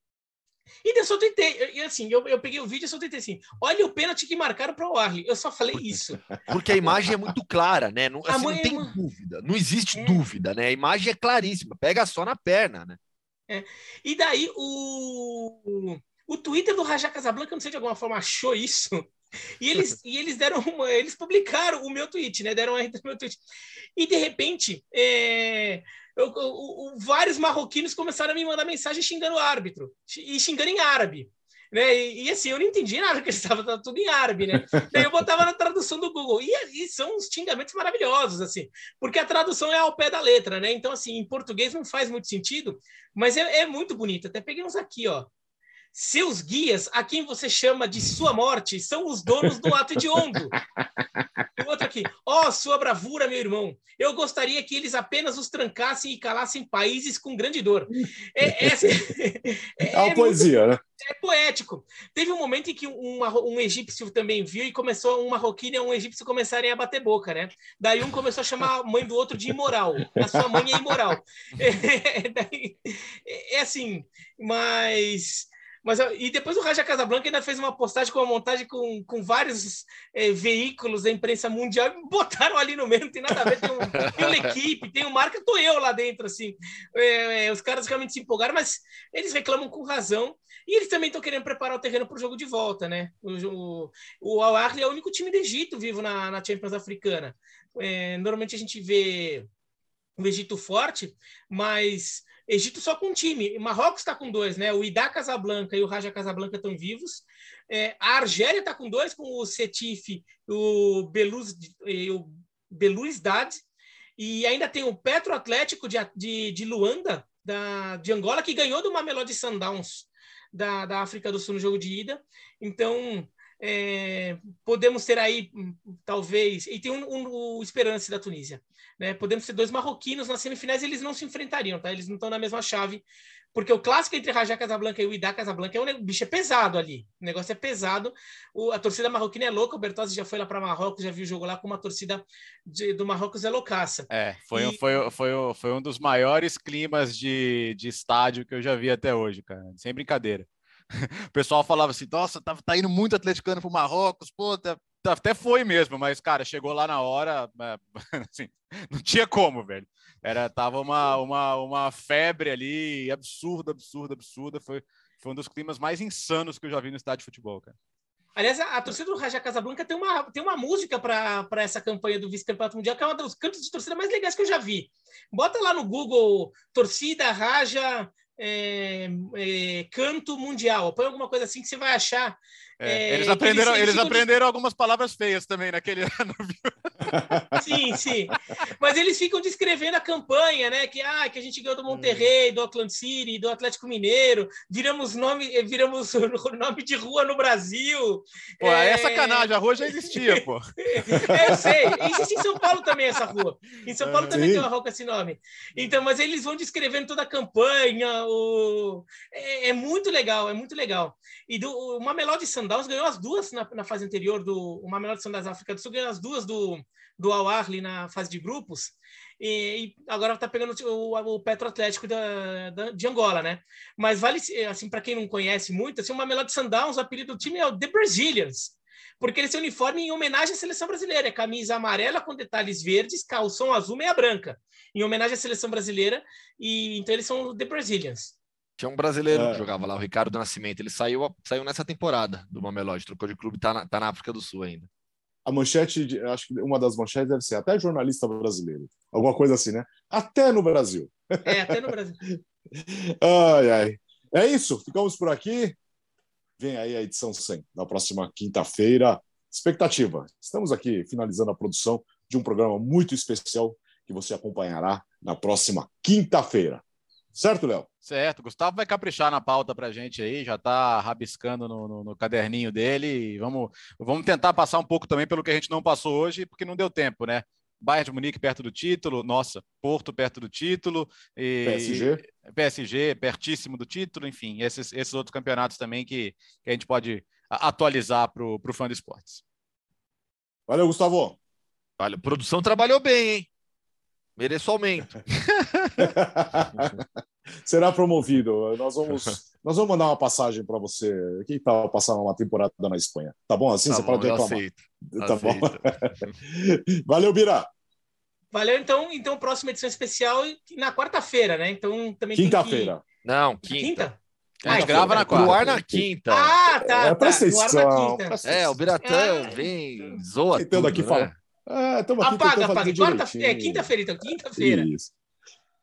Speaker 4: E eu só tentei, e assim, eu, eu peguei o vídeo e só tentei assim: olha o pênalti que marcaram para o Arley. Eu só falei isso.
Speaker 3: Porque a imagem é muito clara, né? Não, assim, não tem é... dúvida, não existe é. dúvida, né? A imagem é claríssima, pega só na perna, né?
Speaker 4: É. E daí o, o Twitter do Raja Casablanca, não sei de alguma forma, achou isso e eles, e eles deram uma, eles publicaram o meu tweet, né? Deram o meu tweet. E de repente, é, eu, eu, vários marroquinos começaram a me mandar mensagem xingando o árbitro e xingando em árabe. Né? E, e, assim, eu não entendi nada que eles estavam tudo em árabe, né? Daí eu botava na tradução do Google. E, e, são uns xingamentos maravilhosos, assim, porque a tradução é ao pé da letra, né? Então, assim, em português não faz muito sentido, mas é, é muito bonito. Até peguei uns aqui, ó. Seus guias, a quem você chama de sua morte, são os donos do ato hediondo. E outro aqui. Ó, oh, sua bravura, meu irmão. Eu gostaria que eles apenas os trancassem e calassem países com grande dor. É, é,
Speaker 1: é, é uma poesia, muito, né?
Speaker 4: É poético. Teve um momento em que um, um egípcio também viu e começou um marroquino e um egípcio começarem a bater boca, né? Daí um começou a chamar a mãe do outro de imoral. A sua mãe é imoral. É, daí, é assim, mas mas, e depois o Raja Casablanca ainda fez uma postagem com uma montagem com, com vários é, veículos da imprensa mundial e botaram ali no meio, não tem nada a ver. Tem, um, tem uma equipe, tem uma marca, tô eu lá dentro, assim. É, é, os caras realmente se empolgaram, mas eles reclamam com razão. E eles também estão querendo preparar o terreno para o jogo de volta, né? O, o, o Al Ahly é o único time do Egito vivo na, na Champions Africana. É, normalmente a gente vê o Egito forte, mas Egito só com um time. Marrocos está com dois, né? O Ida Casablanca e o Raja Casablanca estão vivos. É, a Argélia está com dois, com o Setif o Beluz, e o Belouizdad. E ainda tem o Petro Atlético de, de, de Luanda, da, de Angola, que ganhou do Mamelodi Sundowns da, da África do Sul no jogo de ida. Então, é, podemos ter aí, talvez, e tem um, um, o Esperance da Tunísia, né? Podemos ter dois marroquinos nas semifinais, eles não se enfrentariam, tá? Eles não estão na mesma chave, porque o clássico entre Rajá Casablanca e o Idá Casablanca é um o bicho é pesado ali. O negócio é pesado. O, a torcida marroquina é louca. O Bertozzi já foi lá para Marrocos, já viu o jogo lá com uma torcida de, do Marrocos é loucaça.
Speaker 2: É, foi, e... foi, foi, foi um dos maiores climas de, de estádio que eu já vi até hoje, cara. Sem brincadeira. O pessoal falava assim: nossa, tá, tá indo muito atleticano pro Marrocos, pô, tá, tá, até foi mesmo, mas, cara, chegou lá na hora, é, assim, não tinha como, velho. Era, tava uma, uma, uma febre ali absurda, absurda, absurda. Foi, foi um dos climas mais insanos que eu já vi no estádio de futebol, cara.
Speaker 4: Aliás, a, torcida do Raja Casablanca tem uma, tem uma música para essa campanha do vice-campeonato mundial, que é uma dos cantos de torcida mais legais que eu já vi. Bota lá no Google torcida Raja é, é, canto mundial. Põe alguma coisa assim que você vai achar.
Speaker 2: É, é eles aprenderam, eles, eles aprenderam de... algumas palavras feias também naquele ano.
Speaker 4: sim, sim. Mas eles ficam descrevendo a campanha, né? Que, ah, que a gente ganhou do Monterrey, do Auckland City, do Atlético Mineiro, viramos nome, viramos nome de rua no Brasil.
Speaker 2: Pô, é, sacanagem, a rua já existia, pô.
Speaker 4: é, eu sei. Existe em São Paulo também essa rua. Em São Paulo também sim. tem uma rua com esse nome. Então, mas eles vão descrevendo toda a campanha. O... É, é muito legal, é muito legal. E do, o Mamelodi Sundowns ganhou as duas na, na fase anterior do o Mamelodi Sundowns África do Sul ganhou as duas do do Al Ahly na fase de grupos e, e agora está pegando o, o Petro Atlético da, da, de Angola, né? Mas vale assim para quem não conhece muito, assim, o Mamelodi Sundowns, o apelido do time é o The Brazilians. Porque têm uniforme em homenagem à seleção brasileira. É camisa amarela com detalhes verdes, calção azul, meia branca. Em homenagem à seleção brasileira. E então eles são The Brazilians.
Speaker 3: Tinha um brasileiro é. que jogava lá, o Ricardo Nascimento. Ele saiu, saiu nessa temporada do Mamelodi, trocou de clube, tá na, tá na África do Sul ainda.
Speaker 1: A manchete, acho que uma das manchetes deve ser até jornalista brasileiro. Alguma coisa assim, né? Até no Brasil.
Speaker 4: É, até no Brasil.
Speaker 1: ai, ai. É isso, ficamos por aqui. Vem aí a edição 100, na próxima quinta-feira. Expectativa. Estamos aqui finalizando a produção de um programa muito especial que você acompanhará na próxima quinta-feira. Certo, Léo?
Speaker 2: Certo. Gustavo vai caprichar na pauta para a gente aí, já está rabiscando no, no, no, caderninho dele. vamos, vamos tentar passar um pouco também pelo que a gente não passou hoje, porque não deu tempo, né? Bayern de Munique perto do título, nossa, Porto perto do título, e
Speaker 1: PSG,
Speaker 2: PSG pertíssimo do título, enfim, esses, esses outros campeonatos também que, que a gente pode atualizar para o fã de esportes.
Speaker 1: Valeu, Gustavo.
Speaker 3: Olha, a produção trabalhou bem, hein? Mereço aumento.
Speaker 1: Será promovido. Nós vamos, nós vamos mandar uma passagem para você. Que tal passar uma temporada na Espanha? Tá bom assim?
Speaker 3: Tá
Speaker 1: você
Speaker 3: bom, pode
Speaker 1: reclamar.
Speaker 3: Aceito.
Speaker 1: Tá aceito. bom. Valeu, Bira.
Speaker 4: Valeu, então, então, próxima edição especial na quarta-feira, né? Então, também
Speaker 1: Quinta-feira. Que...
Speaker 3: Não, quinta. quinta?
Speaker 2: A gente grava na quarta.
Speaker 3: No ar na quinta.
Speaker 4: Ah, tá.
Speaker 1: É, presta
Speaker 4: tá.
Speaker 1: atenção.
Speaker 3: É, o Biratã é. vem, zoa
Speaker 1: Tentando
Speaker 3: tudo,
Speaker 1: aqui
Speaker 3: né?
Speaker 1: falar. É,
Speaker 4: apaga, apaga. Quarta-feira, é, quinta-feira, então, quinta-feira.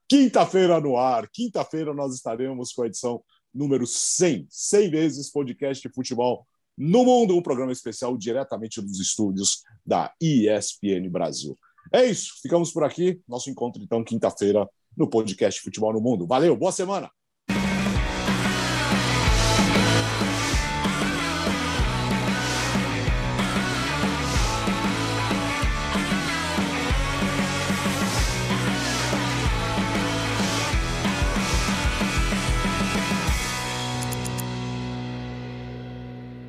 Speaker 1: Quinta-feira no ar. Quinta-feira nós estaremos com a edição número 100. 100 vezes podcast de futebol no mundo. Um programa especial diretamente dos estúdios da ESPN Brasil. É isso. Ficamos por aqui. Nosso encontro, então, quinta-feira no podcast Futebol no Mundo. Valeu, boa semana!